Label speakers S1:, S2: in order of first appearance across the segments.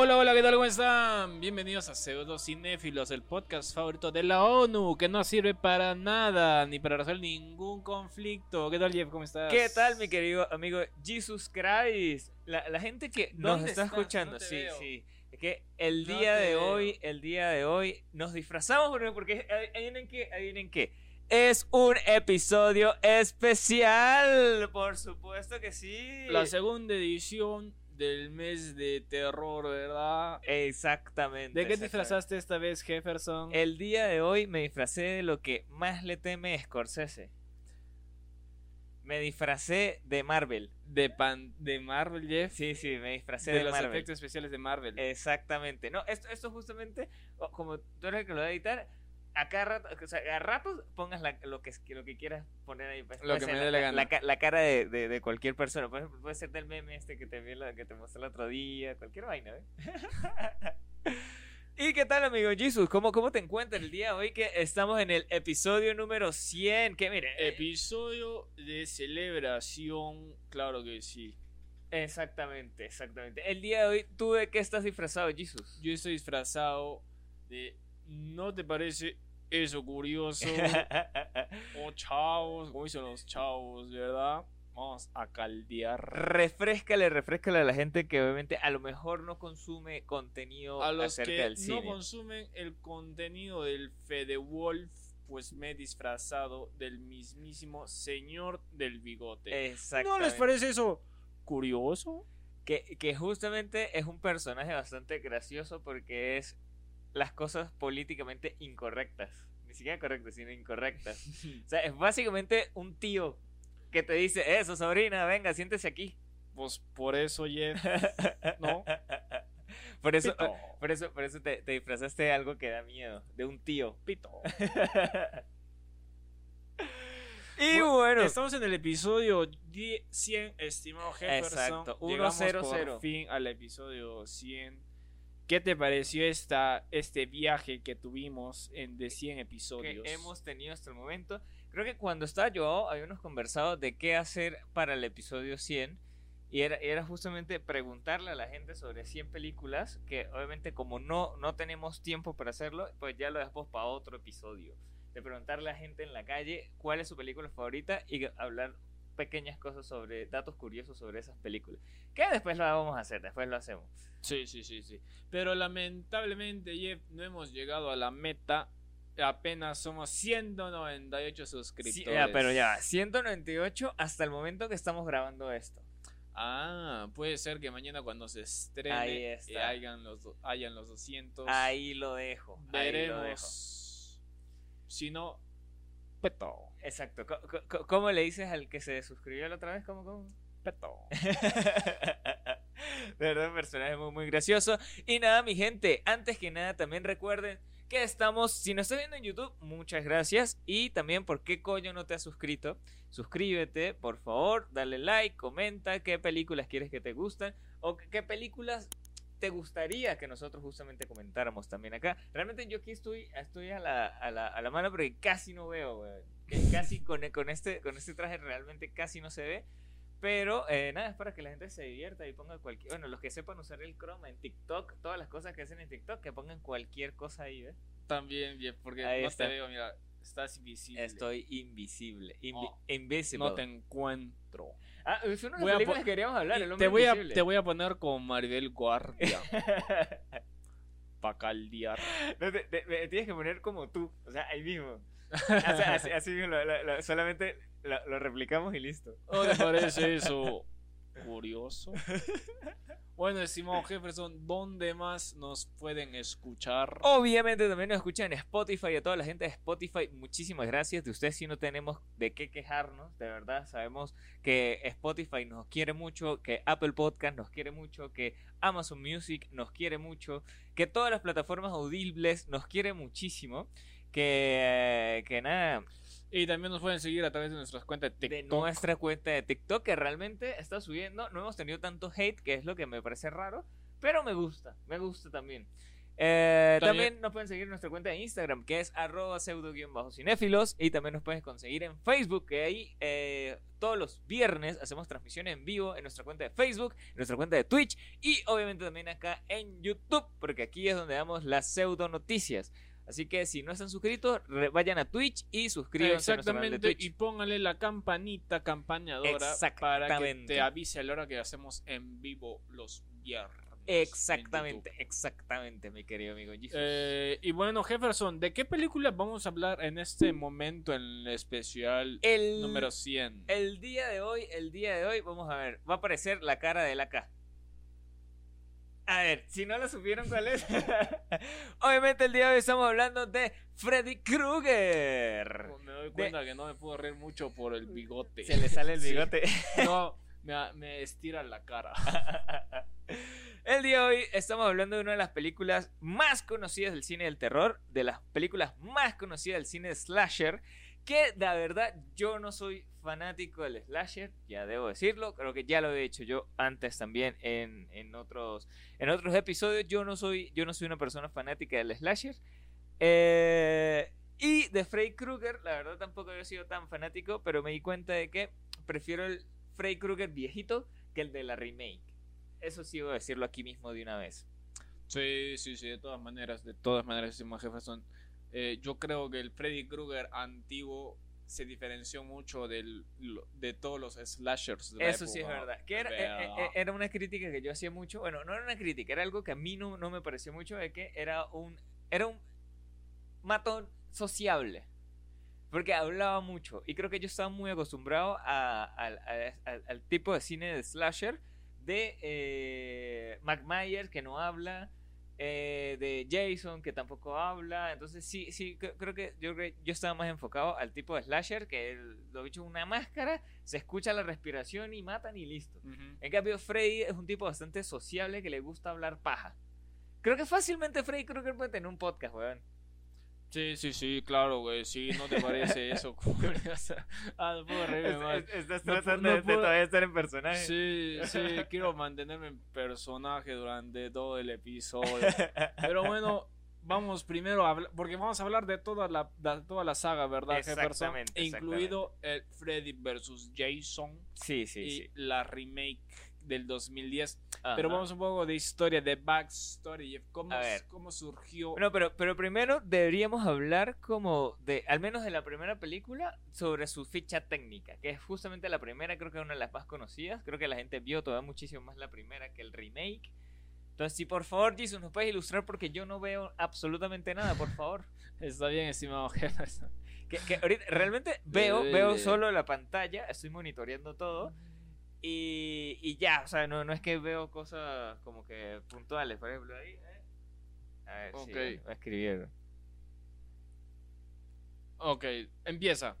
S1: Hola, hola, ¿qué tal? ¿Cómo están? Bienvenidos a Pseudo Cinéfilos, el podcast favorito de la ONU, que no sirve para nada, ni para resolver ningún conflicto. ¿Qué tal, Jeff? ¿Cómo estás?
S2: ¿Qué tal, mi querido amigo Jesus Christ? La, la gente que nos
S1: ¿Dónde
S2: está
S1: estás?
S2: escuchando,
S1: No
S2: sí,
S1: veo.
S2: sí. Es que el día de
S1: veo.
S2: hoy, el día de hoy, nos disfrazamos porque, porque adivinen qué, adivinen qué. Es un episodio especial, por supuesto que sí.
S1: La segunda edición del mes de terror, ¿verdad?
S2: Exactamente.
S1: ¿De qué
S2: exactamente.
S1: disfrazaste esta vez, Jefferson?
S2: El día de hoy me disfracé de lo que más le teme Scorsese. Me disfracé de Marvel.
S1: De, pan de Marvel, Jeff.
S2: Sí, sí, me disfracé
S1: de,
S2: de,
S1: los
S2: Marvel.
S1: efectos especiales de Marvel.
S2: Exactamente. No, esto, esto justamente, como tú eres el que lo va a editar, a cada rato, o sea, a ratos pongas la- lo, que, lo que quieras poner ahí. pues,
S1: Lo
S2: puede
S1: que me dé la gana.
S2: ca- la cara de, de- de cualquier persona. Ejemplo, puede ser del meme este que te, la- que te mostré el otro día, cualquier vaina, ¿eh? ¿Y qué tal, amigo Jesus? ¿Cómo, ¿Cómo te encuentras el día de hoy que estamos en el episodio número 100? Que mire, eh,
S1: Episodio de celebración, claro que sí.
S2: exactamente, exactamente. El día de hoy, ¿tú de qué estás disfrazado, Jesus?
S1: Yo estoy disfrazado de. ¿No te parece eso curioso? oh, chavos, como dicen los chavos, ¿verdad? Vamos a caldear.
S2: refrescale, refrescale a la gente que obviamente a lo mejor no consume contenido
S1: A los
S2: acerca
S1: que
S2: del
S1: no
S2: cine.
S1: consumen el contenido del Fede Wolf, pues me he disfrazado del mismísimo señor del bigote. ¿No
S2: Exactamente.
S1: les parece eso curioso?
S2: que, que justamente es un personaje bastante gracioso porque es las cosas políticamente incorrectas. Ni siquiera correctas, sino incorrectas. O sea, es básicamente un tío que te dice, eso, sobrina, venga, siéntese aquí.
S1: Pues por eso, Jeff, ¿no?
S2: Por eso,
S1: Pito.
S2: por eso, por eso te, te disfrazaste de algo que da miedo, de un tío.
S1: Pito.
S2: Y bueno,
S1: Estamos en el episodio 10 100, estimado Jefferson.
S2: Exacto,
S1: Llegamos
S2: 100.
S1: por fin al episodio 100. ¿Qué te pareció esta, este viaje que tuvimos en de 100 episodios?
S2: que hemos tenido hasta el momento. Creo que cuando estaba yo habíamos conversado de qué hacer para el episodio 100 y era, era justamente preguntarle a la gente sobre 100 películas que obviamente como no, no tenemos tiempo para hacerlo, pues ya lo dejamos para otro episodio. De preguntarle a la gente en la calle cuál es su película favorita y hablar pequeñas cosas sobre datos curiosos sobre esas películas. Que después lo vamos a hacer, después lo hacemos.
S1: Sí, sí, sí, sí. Pero lamentablemente, Jeff, no hemos llegado a la meta. Apenas somos 198 suscriptores.
S2: Sí, ya, pero ya, 198 hasta el momento que estamos grabando esto.
S1: Ah, puede ser que mañana cuando se estrene
S2: Ahí está.
S1: hayan, los, hayan los 200.
S2: Ahí lo dejo. ahí lo dejo.
S1: Veremos. Si no, peto.
S2: Exacto. ¿Cómo le dices al que se suscribió la otra vez? ¿Cómo, cómo?
S1: Peto.
S2: De verdad, un personaje muy, muy gracioso. Y nada, mi gente, antes que nada, también recuerden que estamos, si nos estás viendo en YouTube, muchas gracias. Y también, ¿por qué coño no te has suscrito? Suscríbete, por favor, dale like, comenta qué películas quieres que te gustan o qué películas te gustaría que nosotros justamente comentáramos también acá. Realmente yo aquí estoy, estoy a, la, a, la, a la mano porque casi no veo. Que Casi con, con, este, con este traje realmente casi no se ve. Pero eh, nada, es para que la gente se divierta y ponga cualquier. Bueno, los que sepan usar el Chroma en TikTok, todas las cosas que hacen en TikTok, que pongan cualquier cosa ahí, ¿ves?
S1: También, Jeff, porque
S2: Ahí
S1: no
S2: está.
S1: te veo, mira, estás invisible.
S2: Estoy invisible. Invi-
S1: Oh,
S2: invisible.
S1: No te encuentro.
S2: Ah, es una de las películas que queríamos hablar. El
S1: te, voy a, te voy a poner con Maribel Guardia para caldear.
S2: No, te- te- me tienes que poner como tú, o sea, ahí mismo. O sea, así, así mismo, lo- lo- lo- solamente lo, lo replicamos y listo.
S1: ¿No te parece eso curioso? Bueno, estimado Jefferson, ¿dónde más nos pueden escuchar?
S2: Obviamente también nos escuchan en Spotify, a toda la gente de Spotify, muchísimas gracias. De ustedes sí no tenemos de qué quejarnos, de verdad. Sabemos que Spotify nos quiere mucho, que Apple Podcast nos quiere mucho, que Amazon Music nos quiere mucho, que todas las plataformas audibles nos quiere muchísimo. Que, que nada,
S1: Y también nos pueden seguir a través de nuestras cuentas de
S2: de
S1: TikTok.
S2: nuestra cuenta de TikTok que realmente está subiendo. No hemos tenido tanto hate, que es lo que me parece raro, pero me gusta, me gusta también. Eh,
S1: También-
S2: también nos pueden seguir en nuestra cuenta de Instagram, que es arroba pseudo-cinéfilos. Y también nos puedes conseguir en Facebook, que ahí eh, todos los viernes hacemos transmisiones en vivo en nuestra cuenta de Facebook, en nuestra cuenta de Twitch y obviamente también acá en YouTube, porque aquí es donde damos las pseudo noticias. Así que si no están suscritos, vayan a Twitch y suscríbanse a nuestro canal de
S1: Exactamente,
S2: Twitch.
S1: y póngale la campanita campañadora para que
S2: Exactamente.
S1: te avise a la hora que hacemos en vivo los viernes. en
S2: Exactamente, exactamente, mi querido amigo.
S1: Eh, y bueno, Jefferson, ¿de qué película vamos a hablar en este momento en el especial
S2: el
S1: número 100?
S2: El día de hoy, el día de hoy, vamos a ver, va a aparecer la cara de la K. A ver, si no lo supieron cuál es. Obviamente el día de hoy estamos hablando de Freddy Krueger.
S1: Me doy cuenta que no me puedo reír mucho por el bigote.
S2: Se le sale el
S1: Sí.
S2: bigote.
S1: No, me, me estira la cara.
S2: El día de hoy estamos hablando de una de las películas más conocidas del cine del terror, de las películas más conocidas del cine slasher, que la verdad yo no soy fanático del slasher, ya debo decirlo, creo que ya lo he dicho yo antes también en, en otros, en otros episodios, yo no soy, yo no soy una persona fanática del slasher. Eh, y de Freddy Krueger, la verdad tampoco he sido tan fanático, pero me di cuenta de que prefiero el Freddy Krueger viejito que el de la remake. Eso sí voy a decirlo aquí mismo de una vez.
S1: Sí, sí, sí, de todas maneras, de todas maneras, estimado Jefferson. Eh, yo creo que el Freddy Krueger antiguo se diferenció mucho del, de todos los slashers. De la
S2: Eso sí es verdad. Que era, eh, eh, era una crítica que yo hacía mucho. Bueno, no era una crítica, era algo que a mí no, no me pareció mucho. De que era un, era un matón sociable. Porque hablaba mucho. Y creo que yo estaba muy acostumbrado a- al- a- al- al tipo de cine de slasher. De eh, Mac Myers, que no habla. Eh, de Jason, que tampoco habla. Entonces, sí, sí, cre- creo que yo, yo estaba más enfocado al tipo de slasher. Que el- lo bicho una máscara, se escucha la respiración y matan y listo. En cambio, Freddy es un tipo bastante sociable que le gusta hablar paja. Creo que fácilmente Freddy Krueger puede tener un podcast, weón.
S1: Sí, sí, sí, claro, güey. Sí, ¿no te parece eso? ah, no puedo reírme más.
S2: Estás
S1: No
S2: tratando
S1: no
S2: de, de
S1: puedo-
S2: todavía estar en personaje.
S1: Sí, sí, quiero mantenerme en personaje durante todo el episodio. Pero bueno, vamos primero a hablar, porque vamos a hablar de toda la, de toda la saga, ¿verdad, Jefferson?
S2: Exactamente,
S1: Incluido el Freddy vs. Jason
S2: sí, sí.
S1: y
S2: sí.
S1: la remake del 2010.
S2: Ajá.
S1: Pero vamos un poco de historia, de backstory, Jeff. ¿Cómo,
S2: A ver.
S1: cómo surgió?
S2: Bueno, pero, pero primero deberíamos hablar como de, al menos de la primera película, sobre su ficha técnica, que es justamente la primera, creo que es una de las más conocidas. Creo que la gente vio todavía muchísimo más la primera que el remake. Entonces, si por favor, Jesus, nos puedes ilustrar porque yo no veo absolutamente nada, por favor.
S1: Está bien, estimado Jefferson.
S2: Que, que ahorita realmente veo, veo sver la pantalla, estoy monitoreando todo. Y, y ya, o sea, no, no es que veo cosas como que puntuales, por ejemplo, ahí. eh. A ver, sí,
S1: Ok.
S2: voy a escribir.
S1: Ok, empieza.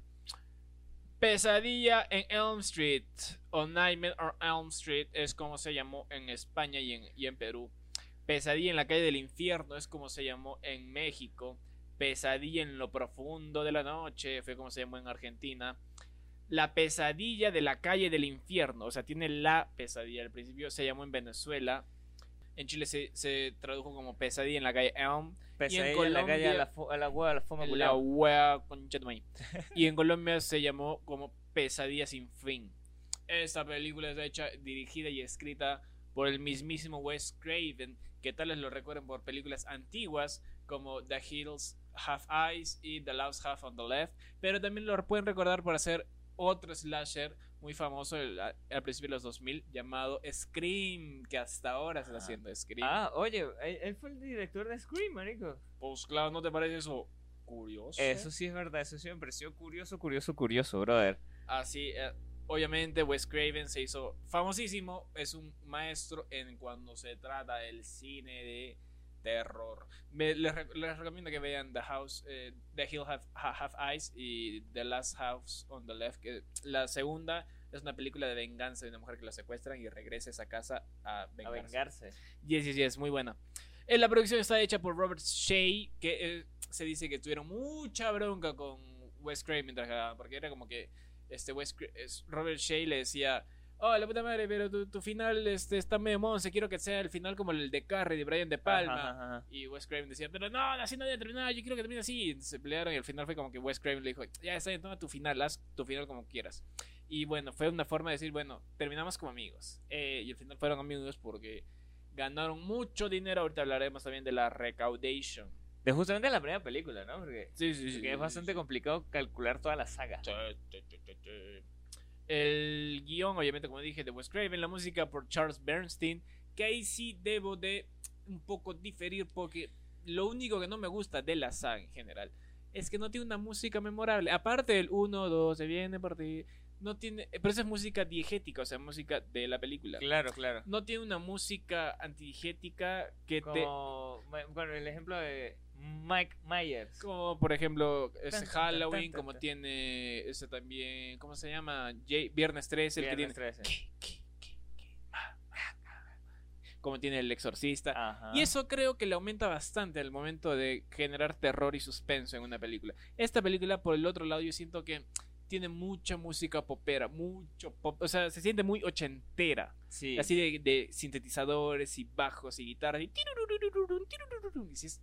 S1: Pesadilla en Elm Street o Nightmare on Elm Street es como se llamó en España y en, y en Perú. Pesadilla en la calle del infierno es como se llamó en México. Pesadilla en lo profundo de la noche fue como se llamó en Argentina. La pesadilla de la calle del infierno, o sea, tiene la pesadilla. Al principio se llamó en Venezuela. En Chile se, se tradujo como pesadilla en la calle Elm.
S2: Pesadilla
S1: en
S2: en la calle a
S1: Colombia-
S2: la, fo- a la hueá, a la
S1: La concha. Y en Colombia se llamó como Pesadilla sin fin. Esta película es hecha, dirigida y escrita por el mismísimo Wes Craven, que tal vez lo recuerden por películas antiguas como The Hills Have Eyes y The Lost Half on the Left, pero también lo pueden recordar por hacer otro slasher muy famoso el- a- al principio de los 2000 llamado Scream, que hasta ahora se está
S2: Ah.
S1: haciendo Scream.
S2: Ah, oye, él, él fue el director de Scream, marico.
S1: Pues claro, ¿no te parece eso curioso?
S2: Eso sí es verdad, eso sí me pareció curioso, curioso, curioso, brother.
S1: Así, eh, obviamente Wes Craven se hizo famosísimo, es un maestro en cuando se trata del cine de terror. Me- les, re- les recomiendo que vean The House, eh, The Hill Have, Ha- Have Eyes y The Last House on the Left. Que la segunda es una película de venganza de una mujer que la secuestran y regresa a esa casa a
S2: A
S1: vengarse.
S2: vengarse.
S1: Yes, yes, yes, muy buena. Eh, la producción está hecha por Robert Shea, que eh, se dice que tuvieron mucha bronca con Wes Craven mientras grababan, porque era como que este Wes Robert Shea le decía, oh, la puta madre, pero tu, tu final este, está medio monce, quiero que sea el final como el de Carrie, de Brian De Palma.
S2: Ajá, ajá, ajá.
S1: Y Wes Craven decía, pero no, así no debe terminar, yo quiero que termine así. Y se pelearon y al final fue como que Wes Craven le dijo, ya está bien, toma tu final, haz tu final como quieras. Y bueno, fue una forma de decir, bueno, terminamos como amigos. Eh, y al final fueron amigos porque ganaron mucho dinero. Ahorita hablaremos también de la recaudation.
S2: De justamente la primera película, ¿no? Porque,
S1: Sí, sí,
S2: porque es bastante complicado calcular toda la saga.
S1: El guion, obviamente, como dije, de Wes Craven, la música por Charles Bernstein, que ahí sí debo de un poco diferir porque lo único que no me gusta de la saga en general es que no tiene una música memorable. Aparte del 1, 2, se viene por ti, no tiene, pero esa es música diegética, o sea, música de la película.
S2: Claro, claro.
S1: No tiene una música antidigética que te
S2: Como, bueno, el ejemplo de Mike Myers.
S1: Como por ejemplo ese Halloween,
S2: tan, tan,
S1: como
S2: tan.
S1: tiene ese también, ¿cómo se llama? Jay- Viernes 13, el que
S2: Viernes
S1: tiene
S2: 13.
S1: como tiene el exorcista.
S2: Ajá.
S1: Y eso creo que le aumenta bastante al momento de generar terror y suspenso en una película. Esta película, por el otro lado, yo siento que tiene mucha música popera, mucho pop, o sea, se siente muy ochentera,
S2: Sí.
S1: así de, de sintetizadores y bajos y guitarras y y sí es,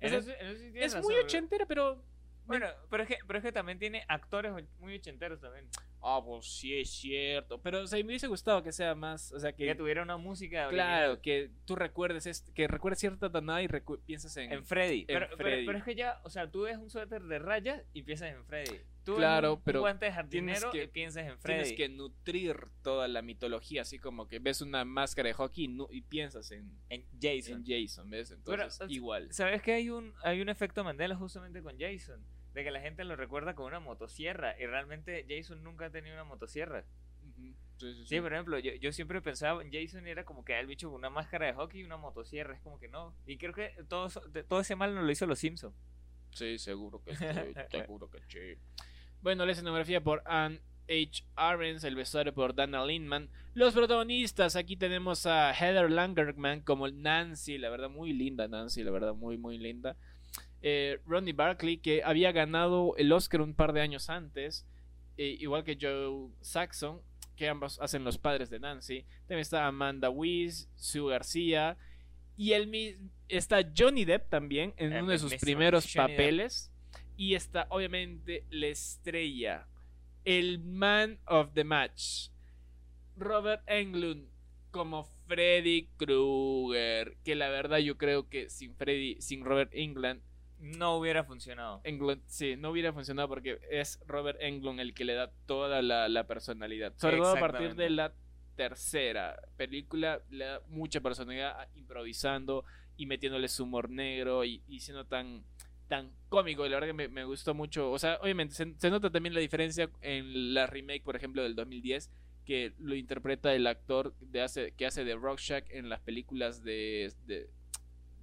S2: En
S1: o sea,
S2: eso- en eso sí tienes
S1: es muy ochentera, pero
S2: Bueno, pero es, que, pero es que también tiene actores muy ochenteros también.
S1: Ah, pues sí es cierto. Pero o sea, me hubiese gustado que sea más. O sea,
S2: Que
S1: que.
S2: tuviera una música
S1: Claro,
S2: original.
S1: que tú recuerdes. que recuerdes cierta tonada y pienses en.
S2: En Freddy. Pero, pero-
S1: Freddy.
S2: pero es que ya, o sea, tú ves un suéter de rayas y piensas en Freddy. Tú
S1: Claro,
S2: ves un,
S1: pero
S2: un guante de jardinero
S1: que-
S2: y piensas en Freddy.
S1: Tienes que nutrir toda la mitología. Así como que ves una máscara de hockey y, nu- y piensas en,
S2: En Jason.
S1: en Jason, ¿ves? Entonces,
S2: Pero,
S1: igual.
S2: ¿Sabes que hay un, hay un efecto Mandela justamente con Jason? De que la gente lo recuerda con una motosierra y realmente Jason nunca ha tenido una motosierra.
S1: Sí, sí,
S2: Sí,
S1: sí.
S2: por ejemplo, yo, yo siempre pensaba en Jason era como que el bicho con una máscara de hockey y una motosierra. Es como que no. Y creo que todo, todo ese mal no lo hizo los Simpsons.
S1: Sí, seguro que sí. seguro que sí. Bueno, la escenografía por Anne H. Arens, el vestuario por Dana Lindman. Los protagonistas, aquí tenemos a Heather Langerman como Nancy, la verdad muy linda Nancy, la verdad muy muy linda. Eh, Ronnie Barkley, que había ganado el Oscar un par de años antes, eh, igual que Joe Saxon, que ambos hacen los padres de Nancy. También está Amanda Weiss, Sue García, y el mi- está Johnny Depp también en
S2: El
S1: uno de sus primeros
S2: Johnny Depp.
S1: papeles. Y está obviamente la estrella, el man of the match, Robert Englund como Freddy Krueger. Que la verdad yo creo que sin Freddy, sin Robert Englund,
S2: No hubiera funcionado.
S1: Englund sí, no hubiera funcionado porque es Robert Englund el que le da toda la, la personalidad. Sobre todo a partir de la tercera película, le da mucha personalidad a- improvisando y metiéndole su humor negro y, y siendo tan tan cómico, y la verdad que me, me gustó mucho. O sea, obviamente se, se nota también la diferencia en la remake, por ejemplo, del 2010, que lo interpreta el actor de hace, que hace de Rorschach en las películas de, de,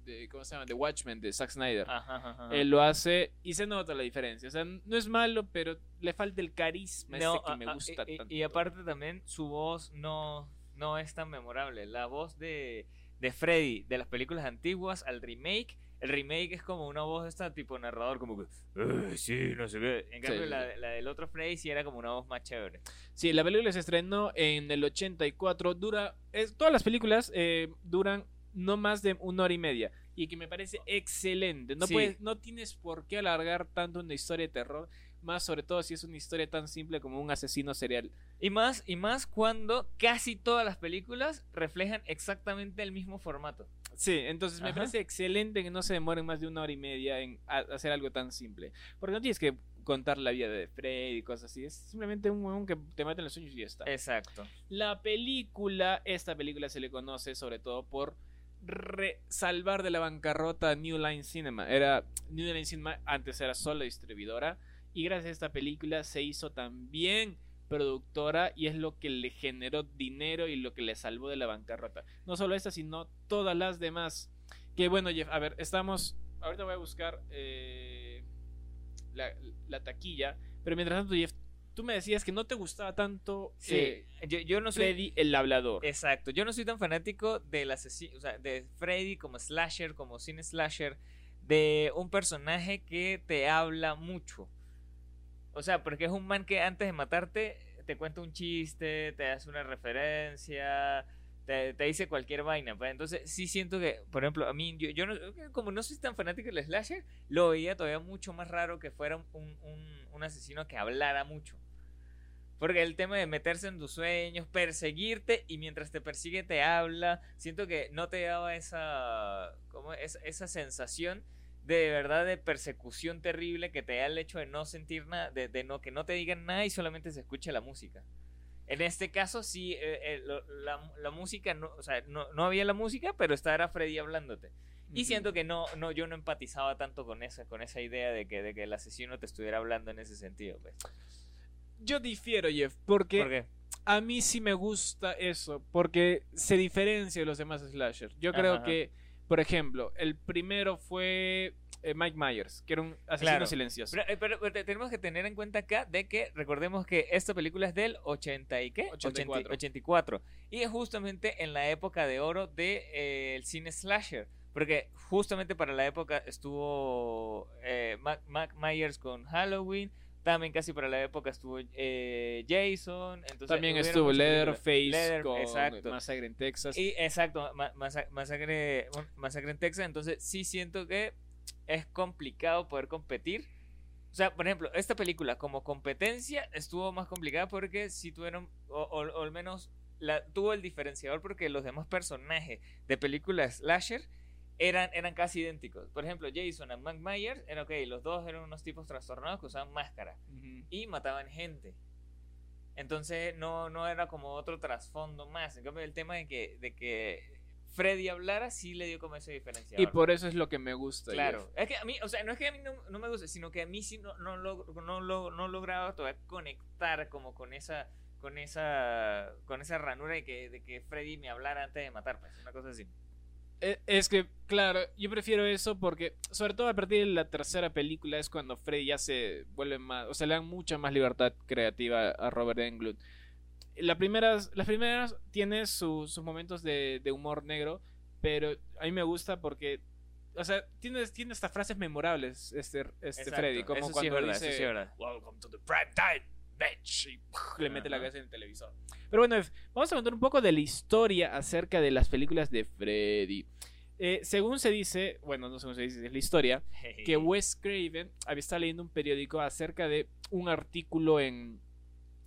S1: de- ¿cómo se llama? De Watchmen, de Zack Snyder.
S2: Ajá, ajá, ajá.
S1: Él lo hace y se nota la diferencia. O sea, no es malo, pero le falta el carisma
S2: No,
S1: ese que
S2: a-
S1: me gusta
S2: y- y,
S1: tanto.
S2: y aparte también su voz no, no es tan memorable. La voz de, de Freddy de las películas antiguas al remake, el remake es como una voz de esta tipo narrador, como que, "Eh, sí, no sé qué. En cambio,
S1: sí,
S2: la, la del otro Freddy sí era como una voz más chévere.
S1: Sí, la película se estrenó en el 84. Dura. Es, todas las películas eh, duran no más de una hora y media. Y que me parece excelente. No,
S2: Sí.
S1: puedes, no tienes por qué alargar tanto una historia de terror. Más sobre todo si es una historia tan simple como un asesino serial.
S2: Y más, y más cuando casi todas las películas reflejan exactamente el mismo formato.
S1: Sí, entonces me
S2: Ajá.
S1: parece excelente que no se demoren más de una hora y media en hacer algo tan simple. Porque no tienes que contar la vida de Freddy y cosas así. Es simplemente un huevón que te mata en los sueños y ya está.
S2: Exacto.
S1: La película, esta película se le conoce sobre todo por re- salvar de la bancarrota New Line Cinema. Era New Line Cinema antes era solo distribuidora y gracias a esta película se hizo también productora y es lo que le generó dinero y lo que le salvó de la bancarrota. No solo esta, sino todas las demás. Que bueno, Jeff, a ver, estamos. Ahorita voy a buscar eh, la, la taquilla, pero mientras tanto, Jeff, tú me decías que no te gustaba tanto
S2: Sí,
S1: eh,
S2: yo, yo no soy...
S1: Freddy el hablador.
S2: Exacto, yo no soy tan fanático del asesino, o sea, de Freddy como slasher, como cine slasher, de un personaje que te habla mucho. O sea, porque es un man que antes de matarte te cuenta un chiste, te hace una referencia, te, te dice cualquier vaina. Pues. Entonces, sí siento que, por ejemplo, a mí, yo, yo no, como no soy tan fanático del slasher, lo veía todavía mucho más raro que fuera un, un, un asesino que hablara mucho. Porque el tema de meterse en tus sueños, perseguirte y mientras te persigue te habla, siento que no te daba esa, como esa, esa sensación de verdad de persecución terrible que te da el hecho de no sentir nada, de, de no que no te digan nada y solamente se escuche la música. En este caso sí, eh, eh, lo- la, la música, no, o sea, no, no había la música, pero estaba era Freddy hablándote. Y siento que no, no, yo no empatizaba tanto con esa, con esa idea de que, de que el asesino te estuviera hablando en ese sentido. Pues.
S1: Yo difiero, Jeff, porque
S2: ¿Por qué?
S1: a mí sí me gusta eso, porque se diferencia de los demás slasher. Yo creo
S2: Ajá.
S1: que, por ejemplo, el primero fue eh, Mike Myers, que era un asesino
S2: Claro.
S1: silencioso.
S2: Pero, eh, pero- pero te- tenemos que tener en cuenta acá de que recordemos que esta película es del 80 y qué?
S1: 84.
S2: 84. Y es justamente en la época de oro del de, eh, el cine slasher. Porque justamente para la época estuvo eh, Mac Myers con Halloween. También casi para la época estuvo eh, Jason. Entonces,
S1: También estuvo. Leatherface
S2: Leather-
S1: con
S2: exacto.
S1: Masacre en Texas.
S2: Y exacto, ma- masa- masacre, masacre en Texas. Entonces sí siento que es complicado poder competir. O sea, por ejemplo, esta película como competencia estuvo más complicada porque sí tuvieron, o, o- o al menos la, tuvo el diferenciador porque los demás personajes de películas slasher eran, eran casi idénticos. Por ejemplo, Jason y Mike Myers, eran ok, los dos eran unos tipos trastornados que usaban máscara
S1: Ujú.
S2: y mataban gente. Entonces no, no era como otro trasfondo más. En cambio, el tema de que, de que Freddy hablara sí le dio como ese diferenciador.
S1: Y por eso es lo que me gusta.
S2: Claro.
S1: Jeff.
S2: Es que a mí, o sea, no es que a mí no, no me guste, sino que a mí sí no, no, log- no, log- no lograba todavía conectar como con esa con esa con esa ranura de que, de que Freddy me hablara antes de matar, pues, una cosa así.
S1: Eh, Es que, claro, yo prefiero eso porque, sobre todo a partir de la tercera película, es cuando Freddy ya se vuelve más, o sea, le dan mucha más libertad creativa a Robert Englund. La primeras, las primeras tiene su- sus momentos de, de humor negro, pero a mí me gusta porque, o sea, tiene, tiene estas frases memorables, este, este
S2: Exacto,
S1: Freddy, como
S2: eso sí
S1: cuando
S2: es verdad,
S1: dice,
S2: eso sí es verdad.
S1: Welcome to the prime time, bitch, y ¡puf! le mete la cabeza en el televisor. Pero bueno, vamos a contar un poco de la historia acerca de las películas de Freddy. Eh, según se dice, bueno, no según se dice, es la historia, que Wes Craven había estado leyendo un periódico acerca de un artículo en,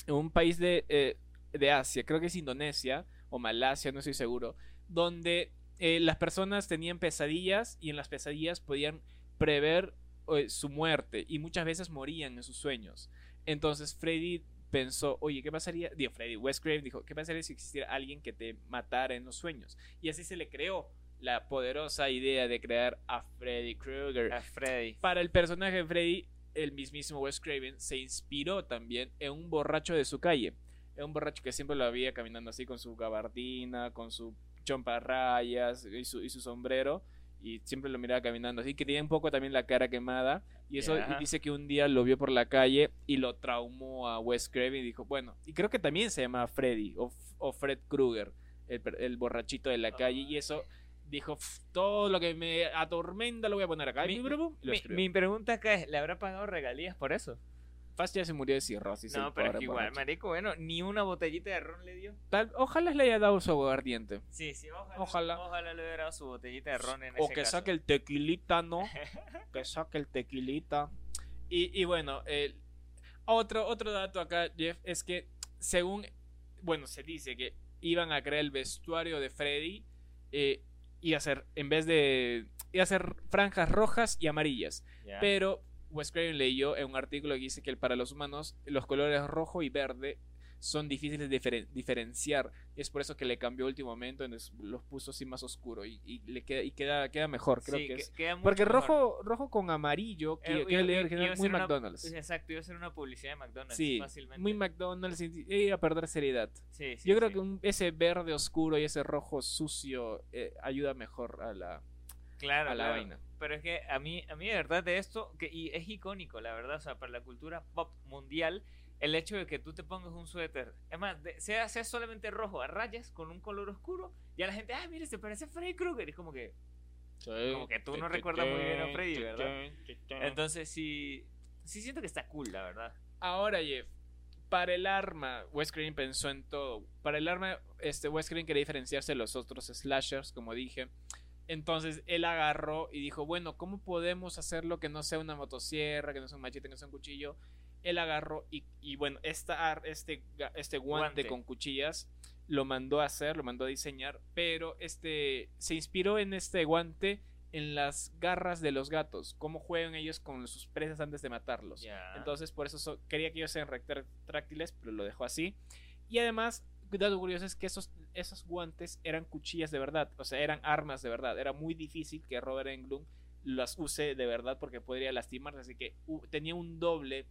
S1: en un país de, eh, de Asia, creo que es Indonesia o Malasia, no estoy seguro, donde eh, las personas tenían pesadillas y en las pesadillas podían prever eh, su muerte y muchas veces morían en sus sueños. Entonces Freddy pensó, oye, ¿qué pasaría? Digo, Freddy, Wes Craven dijo, ¿qué pasaría si existiera alguien que te matara en los sueños? Y así se le creó la poderosa idea de crear a Freddy Krueger.
S2: a Freddy.
S1: Para el personaje de Freddy, el mismísimo Wes Craven se inspiró también en un borracho de su calle. En un borracho que siempre lo había caminando así con su gabardina, con su chompa rayas y su, y su sombrero. Y siempre lo miraba caminando así, que tenía un poco también la cara quemada. Y eso dice que un día lo vio por la calle y lo traumó a Wes Craven y dijo, bueno, y creo que también se llama Freddy o, o Fred Krueger, el, el borrachito de la calle. Y eso dijo, "Pf, todo lo que me atormenta lo voy a poner acá.
S2: Mi-
S1: Y lo
S2: mi pregunta acá es, ¿le habrá pagado regalías por eso?
S1: Ya se murió de cirrosis.
S2: no, pero es que igual, marico, bueno, ni una botellita de ron le dio.
S1: Tal- ojalá le haya dado su aguardiente.
S2: Sí, sí, ojalá.
S1: Ojalá.
S2: Ojalá le hubiera dado su botellita de ron en
S1: O
S2: ese
S1: que
S2: caso.
S1: saque el tequilita, ¿no? que saque el tequilita. Y, y bueno, otro, otro dato acá, Jeff, es que según, bueno, se dice que iban a crear el vestuario de Freddy eh, y hacer, en vez de, a hacer franjas rojas y amarillas. Pero Wes Craven leyó en un artículo que dice que para los humanos los colores rojo y verde son difíciles de diferen- diferenciar. Es por eso que le cambió a último momento, entonces los puso así más oscuro y, y le queda, y queda, queda mejor, creo
S2: Sí,
S1: que
S2: que-
S1: es.
S2: queda mucho
S1: Porque
S2: mejor.
S1: rojo, rojo con amarillo, que,
S2: Eh,
S1: que muy
S2: una-
S1: McDonald's.
S2: Exacto, iba a ser una publicidad de McDonald's.
S1: Sí,
S2: fácilmente.
S1: muy McDonald's iba a perder seriedad.
S2: Sí,
S1: Yo creo que un- ese verde oscuro y ese rojo sucio eh, ayuda mejor a la,
S2: claro,
S1: a la
S2: claro.
S1: vaina.
S2: Pero es que a mí, a mí de verdad de esto, que y es icónico, la verdad, o sea, para la cultura pop mundial, el hecho de que tú te pongas un suéter, es más, de- sea, sea solamente rojo a rayas con un color oscuro, ya la gente, ah, mire, se parece a Freddy Krueger, es como que, Como que tú no recuerdas muy bien a Freddy, ¿verdad? entonces sí, sí siento que está cool, la verdad.
S1: Ahora, Jeff, Para el arma, Wes Craven pensó en todo. Para el arma, este, Wes Craven quería diferenciarse de los otros slashers, como dije. Entonces él agarró y dijo, bueno, ¿cómo podemos hacerlo que no sea una motosierra, que no sea un machete, que no sea un cuchillo? Él agarró y, y bueno, esta, este, este guante,
S2: Guante.
S1: con cuchillas lo mandó a hacer, lo mandó a diseñar, pero este se inspiró en este guante en las garras de los gatos, cómo juegan ellos con sus presas antes de matarlos. Entonces, por eso so- quería que ellos sean retráctiles, pero lo dejó así. Y además, dato curioso es que esos, esos guantes eran cuchillas de verdad, o sea, eran armas de verdad. Era muy difícil que Robert Englund las use de verdad porque podría lastimarse. Así que uh, tenía un doble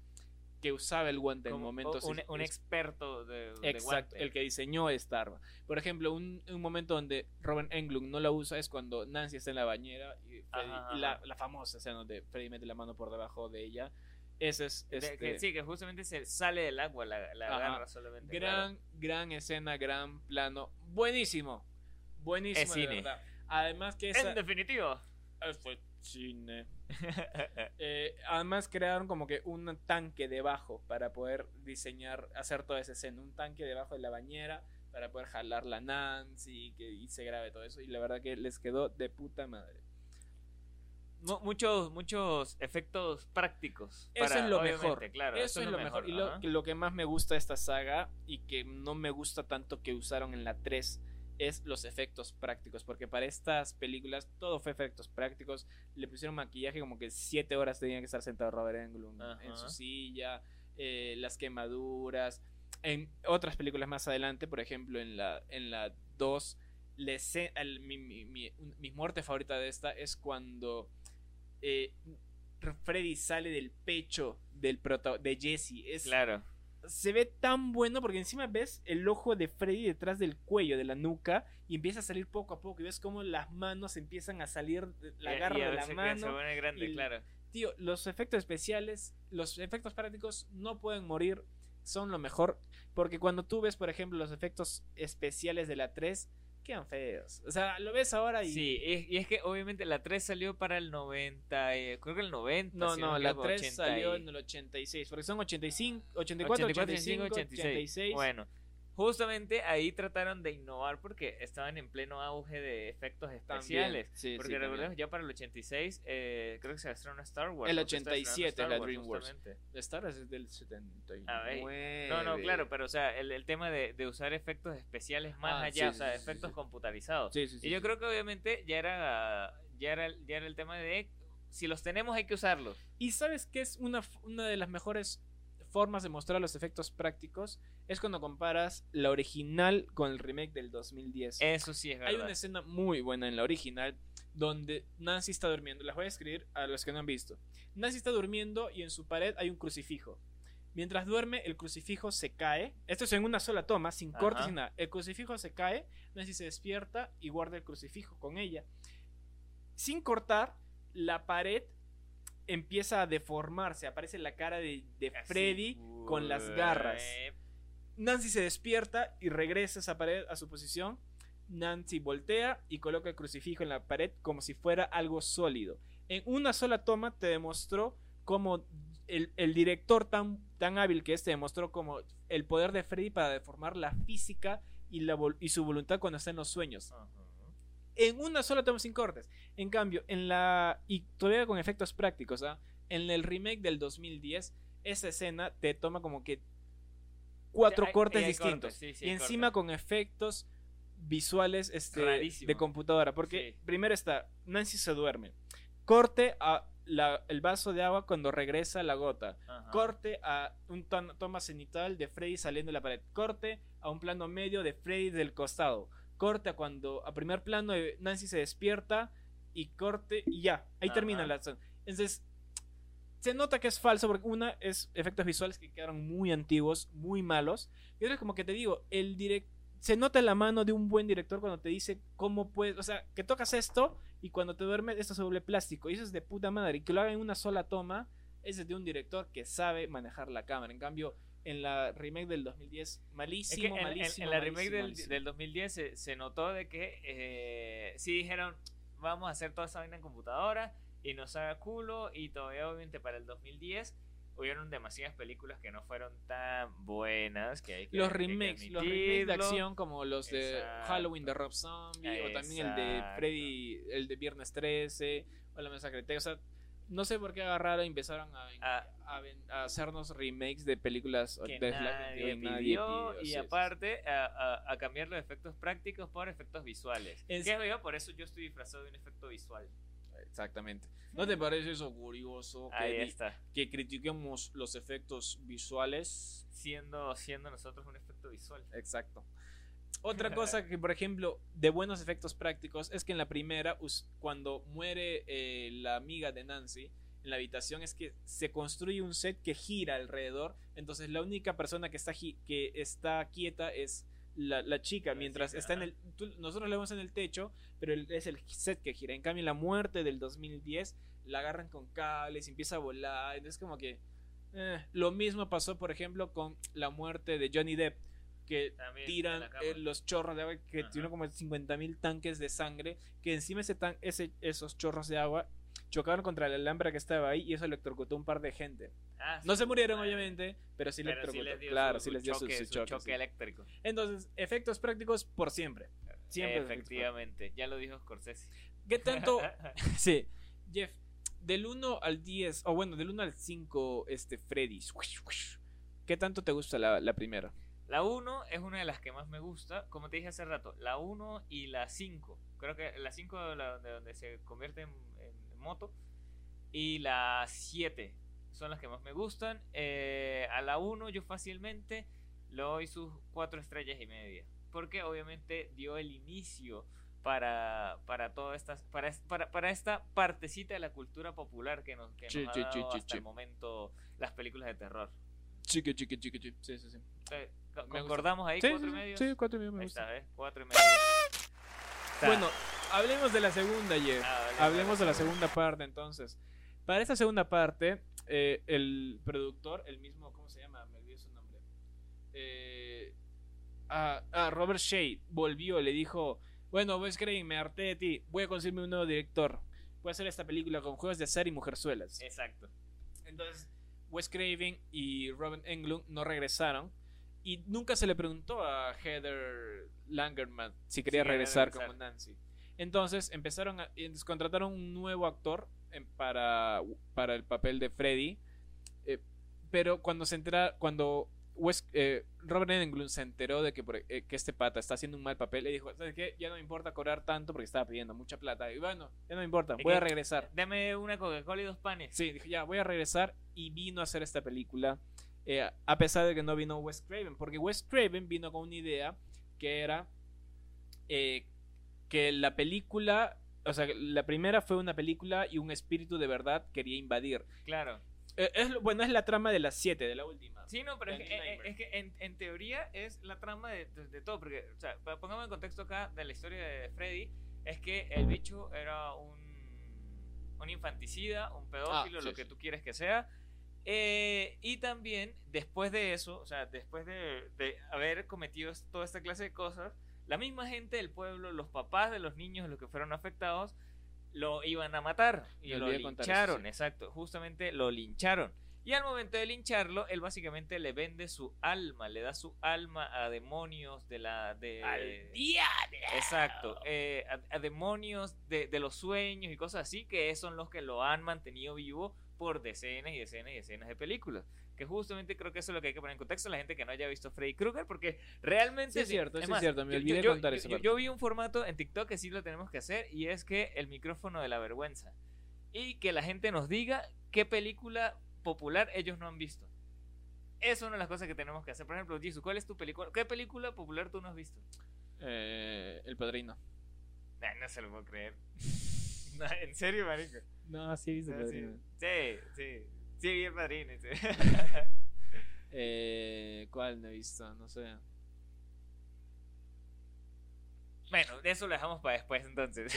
S1: que usaba el guante en momentos.
S2: un, un experto de, de
S1: Exacto,
S2: guante.
S1: el que diseñó esta arma. Por ejemplo, un, un momento donde Robert Englund no la usa es cuando Nancy está en la bañera y, Freddy-
S2: Ajá,
S1: la, la famosa escena donde Freddy mete la mano por debajo de ella. Ese es
S2: De-
S1: este,
S2: que sí, que justamente se sale del agua, la, la agarra solamente.
S1: gran, gran escena, gran plano. Buenísimo. Buenísimo.
S2: Es
S1: de
S2: cine.
S1: verdad. Además que esa...
S2: En definitivo.
S1: Eh, fue cine. Eh, además crearon como que un tanque debajo para poder diseñar, hacer toda esa escena. Un tanque debajo de la bañera para poder jalar la Nancy que, y se grabe todo eso. Y la verdad que les quedó de puta madre.
S2: Mu- muchos, muchos efectos prácticos.
S1: Eso
S2: para-
S1: es lo mejor.
S2: Claro,
S1: eso, es lo mejor. Y lo, que- lo que más me gusta de esta saga y que no me gusta tanto que usaron en la 3 es los efectos prácticos. Porque para estas películas todo fue efectos prácticos. Le pusieron maquillaje como que 7 horas tenía que estar sentado Robert Englund en su silla. eh, las quemaduras. En otras películas más adelante, por ejemplo en la, en la 2, la escena- el- mi, mi- mi- mi muerte favorita de esta es cuando eh, Freddy sale del pecho del prota- de Jesse. Es,
S2: Claro.
S1: Se ve tan bueno porque encima ves el ojo de Freddy detrás del cuello, de la nuca, y empieza a salir poco a poco. Y ves cómo las manos empiezan a salir, de- la
S2: Y-
S1: garra
S2: y
S1: de la mano.
S2: Se pone grande,
S1: y-
S2: claro.
S1: Tío, los efectos especiales, los efectos prácticos no pueden morir, son lo mejor. Porque cuando tú ves, por ejemplo, los efectos especiales de la 3, quedan feos. O sea, lo ves ahora y.
S2: Sí, y, y es que obviamente la 3 salió para el 90, eh, creo que el 90.
S1: No,
S2: si
S1: no, la
S2: equivoco,
S1: 3
S2: 80
S1: salió
S2: y-
S1: en el 86. Porque son 85, 84, 85, 86.
S2: Bueno, justamente ahí trataron de innovar porque estaban en pleno auge de efectos
S1: También,
S2: especiales.
S1: sí,
S2: porque
S1: sí,
S2: recordemos,
S1: también.
S2: ya para el 86, eh, creo que se estrenó Star Wars.
S1: El
S2: ¿no? Se está estrenando
S1: 87
S2: Star
S1: es la
S2: Wars,
S1: DreamWorks. Star Wars es del 79.
S2: No, no, claro, pero o sea, el, el tema de, de usar efectos especiales más
S1: Ah,
S2: allá,
S1: sí,
S2: o sea, efectos
S1: sí.
S2: computarizados.
S1: Sí, sí, sí,
S2: y yo
S1: sí.
S2: creo que obviamente ya era, ya era, ya era el tema de si los tenemos hay que usarlos.
S1: Y sabes que es una, f- una de las mejores formas de mostrar los efectos prácticos es cuando comparas la original con el remake del 2010.
S2: Eso sí es verdad.
S1: Hay una escena muy buena en la original donde Nancy está durmiendo. Las voy a escribir a los que no han visto. Nancy está durmiendo y en su pared hay un crucifijo. Mientras duerme, el crucifijo se cae. Esto es en una sola toma, sin corte,
S2: Ajá.
S1: sin nada. El crucifijo se cae, Nancy se despierta y guarda el crucifijo con ella. Sin cortar, la pared empieza a deformarse. Aparece la cara de, de
S2: Así,
S1: Freddy con las garras. Nancy se despierta y regresa esa pared a su posición. Nancy voltea y coloca el crucifijo en la pared como si fuera algo sólido. En una sola toma te demostró cómo el, el director tan, tan hábil que es te demostró como el poder de Freddy para deformar la física y, la, y su voluntad cuando está en los sueños. En una sola toma sin cortes. En cambio, en la. Y todavía con efectos prácticos, ¿ah? En el remake del 2010, esa escena te toma como que cuatro
S2: Hay-
S1: cortes
S2: hay
S1: distintos.
S2: cortes, sí, sí,
S1: y encima
S2: cortes.
S1: con efectos visuales este, de computadora. Porque
S2: Sí.
S1: primero está, Nancy se duerme. Corte a la- el vaso de agua cuando regresa la gota.
S2: Ajá.
S1: Corte a un toma cenital de Freddy saliendo de la pared. Corte a un plano medio de Freddy del costado. Corte a cuando a primer plano eh, Nancy se despierta y corte y ya. Ahí
S2: Ajá.
S1: termina la acción. Entonces, se nota que es falso porque una es efectos visuales que quedaron muy antiguos, muy malos. Y otra es como que te digo, el direct se nota la mano de un buen director cuando te dice cómo puedes, o sea, que tocas esto y cuando te duermes esto se vuelve plástico. Y eso es de puta madre. Y que lo haga en una sola toma, ese es de un director que sabe manejar la cámara. En cambio, en la remake del 2010,
S2: Es que
S1: malísimo,
S2: en, en-
S1: malísimo.
S2: en la remake
S1: malísimo,
S2: del, del 2010 se, se notó de que eh, sí dijeron vamos a hacer toda esa vaina en computadora y nos haga culo y todavía obviamente para el 2010 hubieron demasiadas películas que no fueron tan buenas. Que hay que,
S1: los
S2: que
S1: remakes, los remakes de acción como los de. Halloween de Rob Zombie o también el de. Freddy, el de Viernes 13 o la masacre de Texas. No sé por qué agarraron y empezaron a,
S2: Ah.
S1: a ven- a hacernos remakes de películas
S2: que
S1: de
S2: nadie
S1: que nadie
S2: pidió,
S1: pidió,
S2: y aparte a, a- a cambiar los efectos prácticos por efectos visuales.
S1: Es-
S2: ¿Qué veo? Por eso yo estoy disfrazado de un efecto visual.
S1: Exactamente. ¿No te parece eso curioso?
S2: Ahí
S1: que,
S2: está.
S1: que critiquemos los efectos visuales.
S2: Siendo, siendo nosotros un efecto visual.
S1: Exacto. Otra cosa que, por ejemplo, de buenos efectos prácticos es que en la primera, cuando muere eh, la amiga de Nancy en la habitación, es que se construye un set que gira alrededor. Entonces, la única persona que está, que está quieta es la, la chica,
S2: La
S1: mientras
S2: chica,
S1: está en el. tú- nosotros la vemos en el techo, pero es el set que gira. En cambio, en la muerte del 2010, la agarran con cables y empieza a volar. Entonces, como que. eh, lo mismo pasó, por ejemplo, con la muerte de Johnny Depp, que
S2: También
S1: tiran
S2: la
S1: eh, los chorros de agua que
S2: Ajá.
S1: tienen como 50.000 tanques de sangre, que encima ese tan- ese, esos chorros de agua chocaron contra el alambre que estaba ahí y eso electrocutó un par de gente.
S2: Ah,
S1: No
S2: sí,
S1: se murieron, obviamente, pero sí
S2: Pero
S1: electrocutó. claro,
S2: su-
S1: sí les dio
S2: choque,
S1: su,
S2: su
S1: choque,
S2: choque
S1: sí.
S2: eléctrico.
S1: Entonces, efectos prácticos por siempre. Siempre
S2: Efectivamente, ya lo dijo Scorsese.
S1: ¿Qué tanto? sí, Jeff, del 1 al 10, o bueno, del 1 al 5, este, Freddy's. ¿Qué tanto te gusta la, la primera?
S2: La 1 es una de las que más me gusta, como te dije hace rato, la 1 y la 5. Creo que la 5 la de donde se convierte en, en moto y la 7 son las que más me gustan. Eh, a la 1 yo fácilmente le doy sus 4 estrellas y media, porque obviamente dio el inicio para, para todas estas para, para, para esta partecita de la cultura popular que nos, que nos ha dado hasta el momento las películas de terror.
S1: Chique, chique, chique, chique. Sí, sí, sí.
S2: Eh. ¿Concordamos ahí?
S1: Sí,
S2: ¿Cuatro
S1: sí,
S2: y
S1: sí,
S2: medio?
S1: sí, cuatro y medio me
S2: Ahí está, ¿ves? Cuatro y medio.
S1: Bueno, hablemos de la segunda, Jeff.
S2: ah, vale,
S1: Hablemos de la segunda parte, entonces. Para esta segunda parte, eh, el productor, el mismo, ¿cómo se llama? Me olvidé su nombre. Eh, Robert Shea volvió, le dijo, bueno, Craven, me harté de ti, voy a conseguirme un nuevo director. Voy a hacer esta película con juegos de azar y mujerzuelas.
S2: Exacto.
S1: Entonces, Wes Craven y Robin Englund no regresaron. Y nunca se le preguntó a Heather Langerman si quería regresar,
S2: regresar.
S1: como Nancy. Entonces empezaron a entonces contrataron un nuevo actor en- para, para el papel de Freddy. eh, pero cuando se entera, cuando Wes, eh, Robert Englund se enteró de que, eh, que este pata está haciendo un mal papel, le dijo, ¿sabes qué? Ya no me importa cobrar tanto porque estaba pidiendo mucha plata. Y bueno, ya no me importa, voy a regresar.
S2: Dame una Coca-Cola y dos panes.
S1: Sí, dije, ya, voy a regresar y vino a hacer esta película. eh, a pesar de que no vino Wes Craven, porque Wes Craven vino con una idea que era eh, que la película, o sea, la primera fue una película y un espíritu de verdad quería invadir.
S2: Claro.
S1: Eh, es, bueno, es la trama de las siete, de la última.
S2: Sí, no, pero es que, es que en, en teoría es la trama de, de- de todo. Porque, o sea, pongamos en contexto acá de la historia de Freddy: es que el bicho era un, un infanticida, un pedófilo,
S1: Ah, sí,
S2: lo que
S1: sí.
S2: tú quieres que sea. Eh, y también, después de eso, o sea, después de, de haber cometido toda esta clase de cosas, la misma gente del pueblo, los papás de los niños, los que fueron afectados, lo iban a matar. Y
S1: Me
S2: lo lincharon,
S1: sí.
S2: exacto. Justamente lo lincharon. Y al momento de lincharlo, él básicamente le vende su alma, le da su alma a demonios de la... De, Exacto, eh, a, a demonios de, de los sueños y cosas así, que son los que lo han mantenido vivo por decenas y decenas y decenas de películas. Que justamente creo que eso es lo que hay que poner en contexto a la gente que no haya visto Freddy Krueger, porque realmente...
S1: Sí, es cierto, es
S2: más,
S1: cierto, me olvidé
S2: yo-
S1: contar
S2: yo-
S1: esa
S2: yo- yo vi un formato en TikTok que sí lo tenemos que hacer y es que el micrófono de la vergüenza. Y que la gente nos diga qué película popular ellos no han visto. Es una de las cosas que tenemos que hacer. Por ejemplo, Jesus, ¿cuál es tu película? ¿Qué película popular tú no has visto?
S1: Eh, el padrino.
S2: Nah, no se lo puedo creer. No, ¿En serio, marico?
S1: No, sí, el
S2: No, sí,
S1: padrino.
S2: sí, sí. Sí, vi el padrino. sí.
S1: Eh, ¿Cuál no he visto? No sé.
S2: bueno, de eso lo dejamos para después entonces.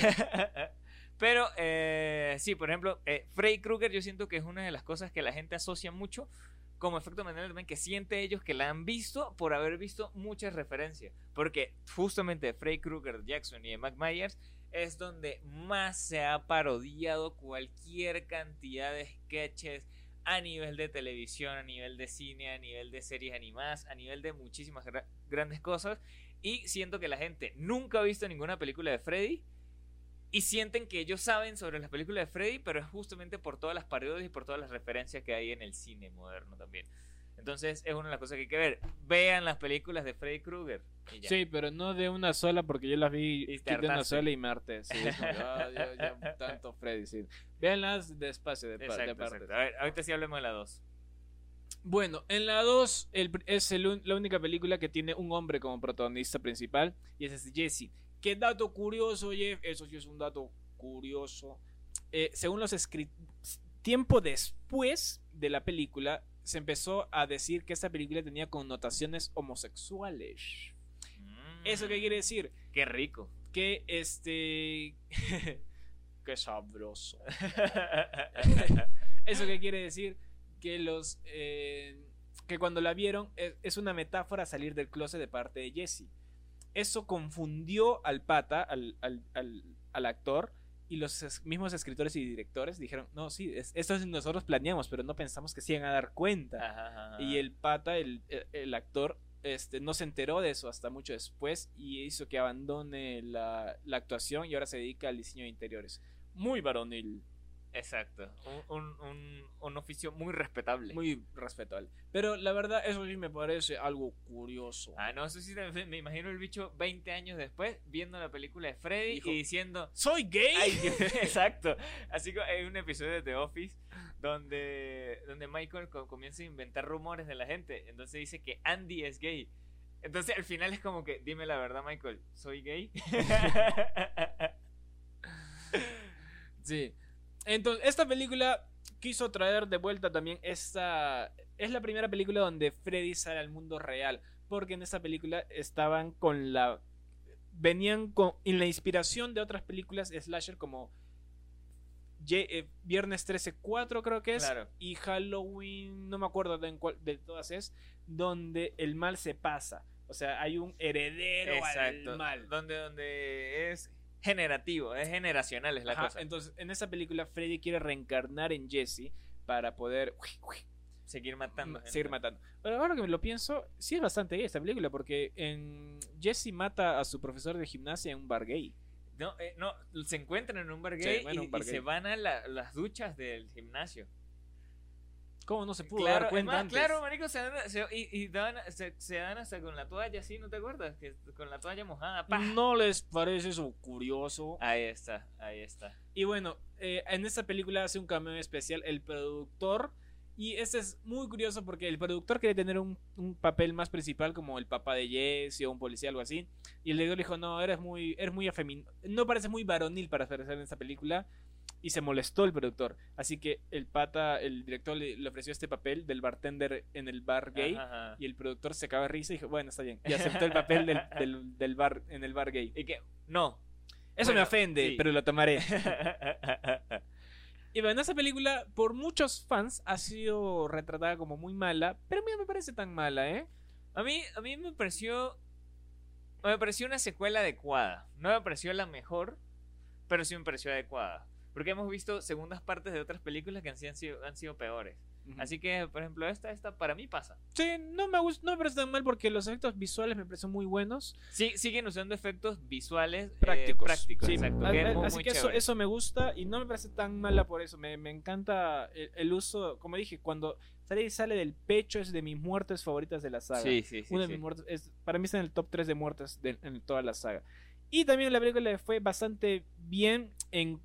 S2: Pero eh, sí, por ejemplo, eh, Freddy Krueger yo siento que es una de las cosas que la gente asocia mucho como efecto Mandela también, que siente ellos que la han visto por haber visto muchas referencias. Porque justamente Freddy Krueger, Jackson y Mike Myers es donde más se ha parodiado cualquier cantidad de sketches, a nivel de televisión, a nivel de cine, a nivel de series animadas, a nivel de muchísimas gra- grandes cosas. Y siento que la gente nunca ha visto ninguna película de Freddy. Y sienten que ellos saben sobre las películas de Freddy, pero es justamente por todas las parodias y por todas las referencias que hay en el cine moderno también. Entonces es una de las cosas que hay que ver. Vean las películas de Freddy Krueger.
S1: Sí, pero no de una sola porque yo las vi de una sola y me harté. Sí, ya tanto Freddy, sí. Véanlas despacio, de,
S2: Exacto, exacto. A ver, ahorita sí hablemos de la 2.
S1: Bueno, en la 2 el pr- es el la única película que tiene un hombre como protagonista principal y ese es Jesse. Qué dato curioso, Jeff. Eso sí es un dato curioso. Eh, según los escritores, tiempo después de la película, se empezó a decir que esta película tenía connotaciones homosexuales. ¿Eso qué quiere decir?
S2: Mm, Qué rico.
S1: Que este... qué sabroso. ¿Eso qué quiere decir? Que los. eh, que cuando la vieron es, es una metáfora salir del closet de parte de Jesse. Eso confundió al pata, al, al- al- al actor, y los es- mismos escritores y directores dijeron: No, sí, es- esto es- nosotros planeamos, pero no pensamos que se iban a dar cuenta.
S2: Ajá, ajá, ajá.
S1: Y el pata, el, el- el actor, este, no se enteró de eso hasta mucho después y hizo que abandone la, la actuación y ahora se dedica al diseño de interiores. Muy varonil,
S2: Exacto. Un, un, un, un oficio muy respetable.
S1: muy respetable. Pero la verdad, eso sí me parece algo curioso.
S2: Ah, no, eso sí me, me imagino el bicho 20 años después viendo la película de Freddy y diciendo.
S1: ¿Soy gay?
S2: Ay, exacto. Así que hay un episodio de The Office donde, donde Michael co- comienza a inventar rumores de la gente. Entonces dice que Andy es gay. Entonces al final es como que, dime la verdad, Michael, ¿soy gay?
S1: Sí. Entonces, esta película quiso traer de vuelta también esta... Es la primera película donde Freddy sale al mundo real. Porque en esta película estaban con la... Venían con... En la inspiración de otras películas slasher como... Eh, Viernes 13-4 creo que es.
S2: Claro.
S1: Y Halloween, no me acuerdo de, cuál de todas es. Donde el mal se pasa. O sea, hay un heredero
S2: Exacto.
S1: al mal.
S2: Donde, donde es generativo, es generacional, es la
S1: Ajá,
S2: cosa.
S1: Entonces, en esa película, Freddy quiere reencarnar en Jesse para poder
S2: Seguir matando. gente.
S1: seguir matando. Pero ahora que me lo pienso, sí es bastante gay esta película, porque en Jesse mata a su profesor de gimnasia en un bar gay.
S2: No, eh, no, se encuentran en un bar
S1: Sí,
S2: gay
S1: bueno,
S2: y,
S1: un bar
S2: y se van a la- las duchas del gimnasio.
S1: ¿Cómo no se pudo
S2: Claro,
S1: dar cuenta
S2: más,
S1: antes?
S2: claro, marico, se dan, se- y, y dan- se, se dan hasta con la toalla así, ¿no te acuerdas? Que con la toalla mojada, ¡pah!
S1: ¿No les parece eso curioso?
S2: Ahí está, ahí está.
S1: Y bueno, eh, en esta película hace un cameo especial el productor. Y este es muy curioso porque el productor quería tener un, un papel más principal como el papá de Jesse o un policía, algo así. Y el director dijo, no, eres muy, eres muy afemin... No parece muy varonil para hacer en esta película. Y se molestó el productor. Así que el pata, el director le, le ofreció este papel del bartender en el bar gay.
S2: Ajá, ajá.
S1: Y el productor se acaba de risa y dijo, bueno, está bien. Y aceptó el papel del, del- del bar en el bar gay.
S2: Y que, no.
S1: Eso me ofende,
S2: sí.
S1: pero lo tomaré. Y bueno, esa película, por muchos fans, ha sido retratada como muy mala, pero a mí no me parece tan mala, ¿eh?
S2: a, mí, a mí me pareció. Me pareció una secuela adecuada. No me pareció la mejor, pero sí me pareció adecuada. Porque hemos visto segundas partes de otras películas que han sido, han sido, han sido peores. Así que, por ejemplo, esta, esta para mí pasa.
S1: Sí, no me, gust- no me parece tan mal porque los efectos visuales me parecen muy buenos.
S2: Sí, siguen usando efectos visuales eh,
S1: Prácticos.
S2: prácticos,
S1: Sí,
S2: exacto.
S1: a-
S2: que es
S1: a-
S2: muy,
S1: así
S2: muy
S1: que eso, eso me gusta y no me parece tan mala por eso. Me, me encanta el, el uso, como dije, cuando Freddy sale del pecho es de mis muertes favoritas de la saga.
S2: Sí, sí, sí.
S1: De
S2: sí.
S1: mis muertes es, para mí está en el top 3 de muertes de, en toda la saga. Y también la película fue bastante bien en,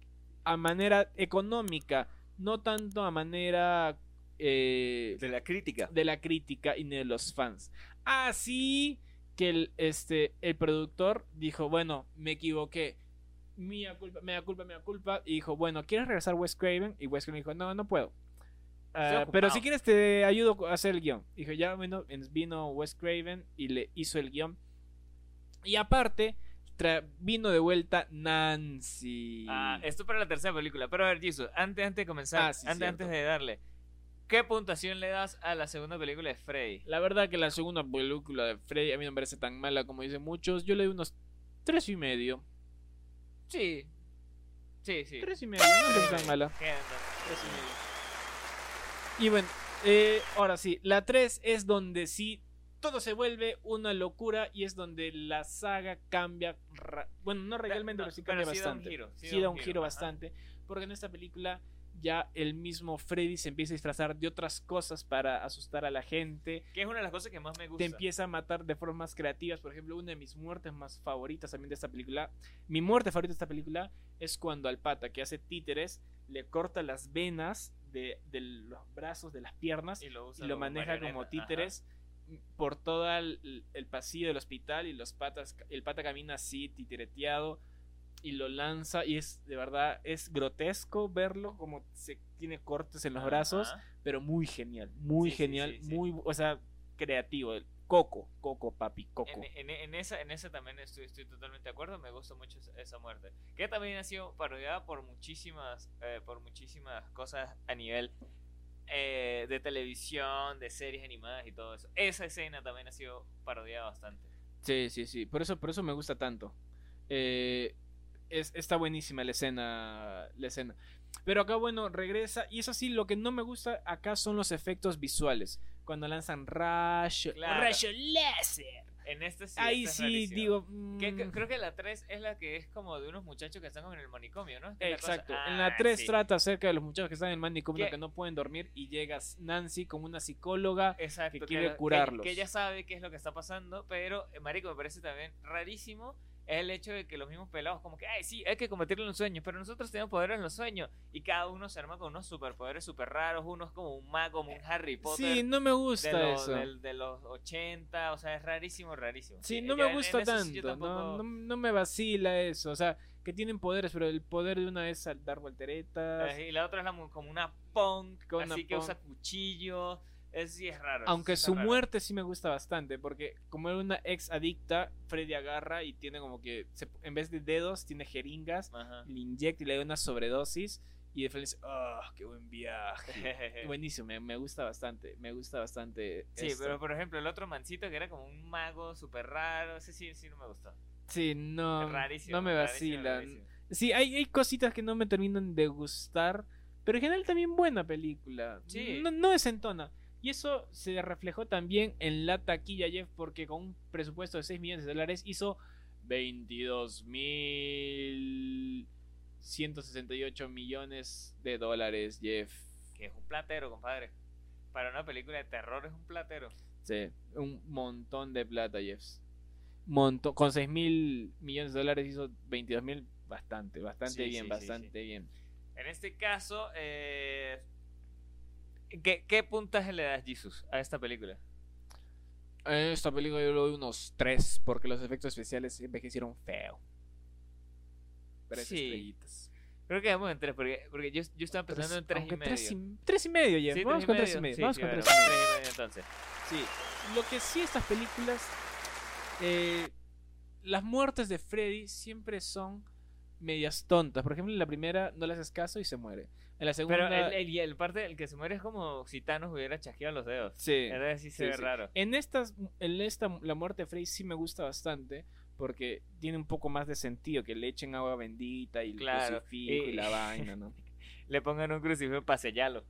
S1: a manera económica, no tanto a manera eh,
S2: De la crítica.
S1: de la crítica y ni de los fans. Así que el, este, el productor dijo, bueno, me equivoqué. Mía culpa, mea culpa, mea culpa. Y dijo, bueno, ¿quieres regresar Wes Craven? Y Wes Craven dijo, no, no puedo. Ah, pero si quieres te ayudo a hacer el guion. Dijo, ya bueno, vino Wes Craven y le hizo el guion. Y aparte, vino de vuelta Nancy.
S2: Ah, esto para la tercera película. Pero a ver, Jesus, antes, antes de comenzar,
S1: Ah, sí,
S2: antes, antes de darle, ¿qué puntuación le das a la segunda película de Freddy?
S1: La verdad que la segunda película de Freddy a mí no me parece tan mala como dicen muchos. Yo le doy unos tres y medio.
S2: Sí. Sí, sí.
S1: Tres y medio, no me parece tan mala. Tres y medio. Y bueno, eh, ahora sí, la 3 es donde sí todo se vuelve una locura y es donde la saga cambia. Bueno, no realmente,
S2: no,
S1: pero sí
S2: pero
S1: cambia
S2: sí da un
S1: bastante.
S2: giro,
S1: sí, da un giro, bastante. Porque en esta película ya el mismo Freddy se empieza a disfrazar de otras cosas para asustar a la gente.
S2: Que es una de las cosas que más me gusta.
S1: Te empieza a matar de formas creativas. Por ejemplo, una de mis muertes más favoritas también de esta película. Mi muerte favorita de esta película es cuando al pata que hace títeres le corta las venas de, de los brazos, de las piernas
S2: y lo, usa
S1: y lo
S2: como
S1: maneja como
S2: ajá.
S1: Por todo el, el pasillo del hospital y los patas el pata camina así titireteado y lo lanza y es de verdad es grotesco verlo como se tiene cortes en los brazos
S2: Ajá.
S1: pero muy genial muy
S2: Sí,
S1: genial
S2: sí, sí.
S1: muy o sea creativo coco coco papi coco
S2: En, en- en esa, en esa también estoy, estoy totalmente de acuerdo. Me gusta mucho esa, esa muerte. Que también ha sido parodiada por muchísimas, eh, por muchísimas cosas a nivel eh, de televisión, de series animadas y todo eso. Esa escena también ha sido parodiada bastante.
S1: sí sí sí por eso por eso me gusta tanto Eh, es, está buenísima la escena la escena pero acá bueno regresa y eso sí lo que no me gusta acá son los efectos visuales cuando lanzan rayo
S2: Claro.
S1: rayo láser
S2: En este sí.
S1: ahí
S2: esta es
S1: sí digo
S2: Que- que-
S1: mm,
S2: creo que la 3 es la que es como de unos muchachos que están como en el manicomio, ¿no? La
S1: Exacto. en
S2: Ah,
S1: la 3
S2: sí.
S1: trata acerca de los muchachos que están en el manicomio
S2: Que-
S1: que no pueden dormir y llega Nancy como una psicóloga.
S2: Exacto,
S1: que quiere curarlos.
S2: Que, ella sabe qué es lo que está pasando, pero, eh, marico, me parece también rarísimo es el hecho de que los mismos pelados como que, ay, sí, hay que combatirlo en los sueños, pero nosotros tenemos poderes en los sueños y cada uno se arma con unos superpoderes super raros, uno es como un mago, como un Harry Potter.
S1: Sí, no me
S2: de,
S1: gusta
S2: los-
S1: eso.
S2: del- de los 80, o sea, es rarísimo, rarísimo.
S1: Sí, no me gusta
S2: eso
S1: tanto. No,
S2: tampoco-
S1: no, no me vacila eso. O sea, que tienen poderes, pero el poder de una es al dar volteretas.
S2: Eh, Y la otra es la como una punk,
S1: Con una
S2: así que
S1: punk.
S2: usa cuchillo. Eso sí es raro.
S1: Aunque su
S2: raro.
S1: muerte sí me gusta bastante, porque como era una ex adicta, Freddy agarra y tiene como que, se- en vez de dedos, tiene jeringas,
S2: Ajá.
S1: le inyecta y le da una sobredosis, y de Freddy dice, ¡ah, qué buen viaje! Buenísimo, me, me gusta bastante, me gusta bastante.
S2: Sí,
S1: esto.
S2: pero por ejemplo, el otro mancito que era como un mago súper raro, ese sí, sí no me gustó.
S1: Sí, no,
S2: rarísimo.
S1: no me
S2: rarísimo,
S1: vacila.
S2: rarísimo.
S1: Sí, hay, hay cositas que no me terminan de gustar, pero en general también buena película.
S2: Sí.
S1: No, no desentona. Y eso se reflejó también en la taquilla, Jeff, porque con un presupuesto de 6 millones de dólares hizo 22 mil 168 millones de dólares, Jeff.
S2: Que es un platero, compadre. Para una película de terror es un platero.
S1: Sí, un montón de plata, Jeff. Con 6 mil millones de dólares hizo 22 mil, bastante, bastante
S2: Sí,
S1: bien,
S2: sí, sí,
S1: bastante bien.
S2: En este caso, eh, ¿qué, ¿qué puntaje le das, Jesus, a esta película?
S1: En esta película yo le doy unos 3 porque los efectos especiales envejecieron feo. Tres
S2: Sí.
S1: estrellitas.
S2: Creo que vamos en tres, porque, porque yo, yo estaba pensando
S1: Tres-
S2: en tres y
S1: aunque
S2: medio.
S1: tres y, tres y medio, Jeff.
S2: Sí,
S1: Vamos con
S2: y
S1: tres y
S2: medio. Sí,
S1: Vamos con
S2: bueno,
S1: tres y medio.
S2: medio entonces.
S1: Sí. Lo que sí estas películas, eh, las muertes de Freddy siempre son medias tontas. Por ejemplo, en la primera no le haces caso y se muere. En la segunda,
S2: Pero el, el, parte el que se muere es como si Thanos hubiera chasqueado los dedos.
S1: sí.
S2: Entonces sí se
S1: Sí,
S2: ve
S1: sí.
S2: raro.
S1: En estas, en esta, la muerte de Frey sí me gusta bastante porque tiene un poco más de sentido que le echen agua bendita y el
S2: Claro,
S1: crucifijo y,
S2: y-
S1: la vaina, ¿no?
S2: Le pongan un crucifijo para sellarlo.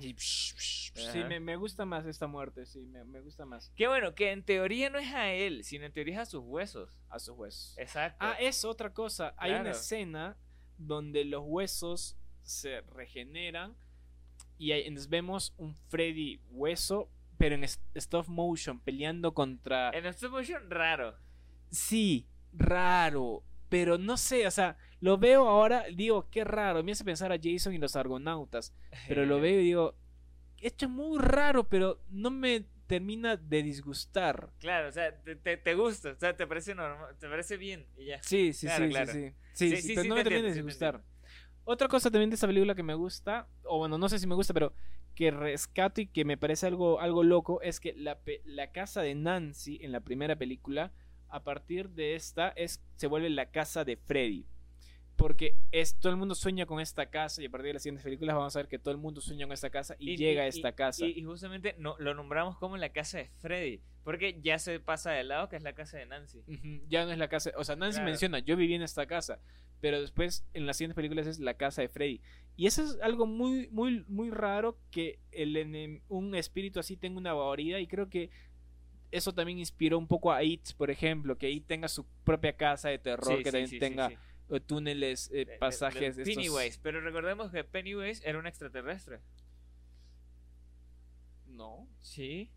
S1: Y psh, psh, psh,
S2: Ajá.
S1: sí, me, me gusta más esta muerte, sí, me, me gusta más
S2: Qué bueno, que en teoría no es a él, sino en teoría es a sus huesos.
S1: a sus huesos.
S2: Exacto.
S1: Ah, es otra cosa. Hay una escena donde los huesos se regeneran y ahí nos vemos un Freddy hueso, pero en stop motion peleando contra
S2: En stop motion, raro.
S1: Sí, raro. Pero no sé, o sea, lo veo ahora, digo, qué raro. Me hace pensar a Jason y los argonautas. Pero lo veo y digo, esto es muy raro, pero no me termina de disgustar.
S2: Claro, o sea, te, te, te gusta, o sea, te parece normal, te parece bien y ya.
S1: Sí, sí,
S2: Claro,
S1: sí,
S2: claro.
S1: sí, sí. Sí,
S2: Sí,
S1: sí,
S2: sí,
S1: pero no
S2: te
S1: me termina de disgustar. Otra cosa también de esta película que me gusta, o bueno, no sé si me gusta, pero que rescato y que me parece algo, algo loco, es que la, la casa de Nancy en la primera película, a partir de esta, es, se vuelve la casa de Freddy. Porque es, todo el mundo sueña con esta casa y a partir de las siguientes películas vamos a ver que todo el mundo sueña con esta casa y, llega a esta casa.
S2: Y, y justamente no, lo nombramos como la casa de Freddy, porque ya se pasa de lado que es la casa de Nancy.
S1: Ya no es la casa, o sea, Nancy
S2: Claro.
S1: menciona, yo viví en esta casa, pero después en las siguientes películas es la casa de Freddy. Y eso es algo muy, muy, muy raro que el, un espíritu así tenga una guarida y creo que eso también inspiró un poco a It, por ejemplo, que It tenga su propia casa de terror,
S2: Sí,
S1: que
S2: sí,
S1: también
S2: sí,
S1: tenga
S2: sí.
S1: eh, túneles, eh,
S2: De- de- de
S1: pasajes. estos-
S2: Pennywise, pero recordemos que Pennywise era un extraterrestre.
S1: No,
S2: Sí,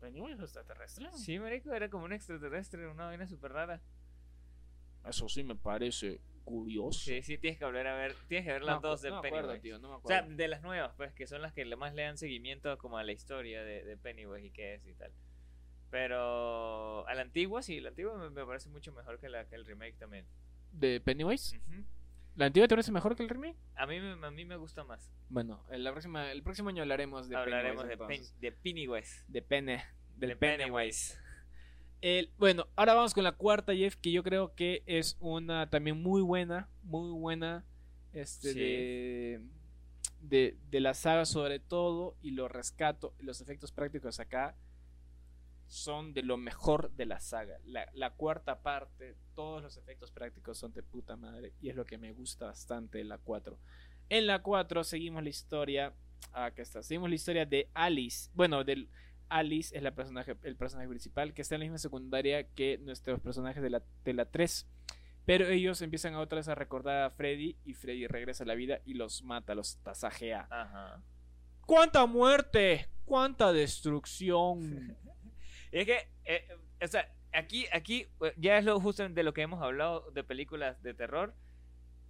S1: Pennywise es extraterrestre.
S2: sí, marico, era como un extraterrestre, una vaina súper rara.
S1: Eso sí me parece curioso.
S2: Sí, sí, tienes que volver a ver, tienes que ver
S1: No
S2: las
S1: me acu-
S2: dos de
S1: no me
S2: Pennywise.
S1: acuerdo, tío, no me
S2: O sea,
S1: acuerdo.
S2: de las nuevas, pues, que son las que le- más le dan seguimiento como a la historia de, de Pennywise y qué es y tal. Pero a la antigua, sí, la antigua me, me parece mucho mejor que, la, que el remake también.
S1: ¿De Pennywise?
S2: Ujú.
S1: ¿La antigua te parece mejor que el remake?
S2: a, mí, me- a mí me gusta más.
S1: Bueno, en la próxima, el próximo año hablaremos de
S2: Hablaremos
S1: Pennywise.
S2: de, Pen-
S1: entonces.
S2: de Pennywise.
S1: de Penne, del
S2: De
S1: Pennywise. El, bueno, ahora vamos con la cuarta, Jeff, que yo creo que es una también muy buena, muy buena, este,
S2: Sí.
S1: de, de, de la saga sobre todo, y lo rescato, los efectos prácticos acá son de lo mejor de la saga. La, la cuarta parte, todos los efectos prácticos son de puta madre, y es lo que me gusta bastante de la 4. En la 4 seguimos la historia, acá está, seguimos la historia de Alice, bueno, del... Alice es la personaje, el personaje principal que está en la misma secundaria que nuestros personajes de la, de la 3. Pero ellos empiezan a otra vez a recordar a Freddy y Freddy regresa a la vida y los mata, los tasajea.
S2: Ajá.
S1: ¡Cuánta muerte! ¡Cuánta destrucción!
S2: Es que, eh, eh, o sea, aquí, aquí eh, ya es lo justo de lo que hemos hablado de películas de terror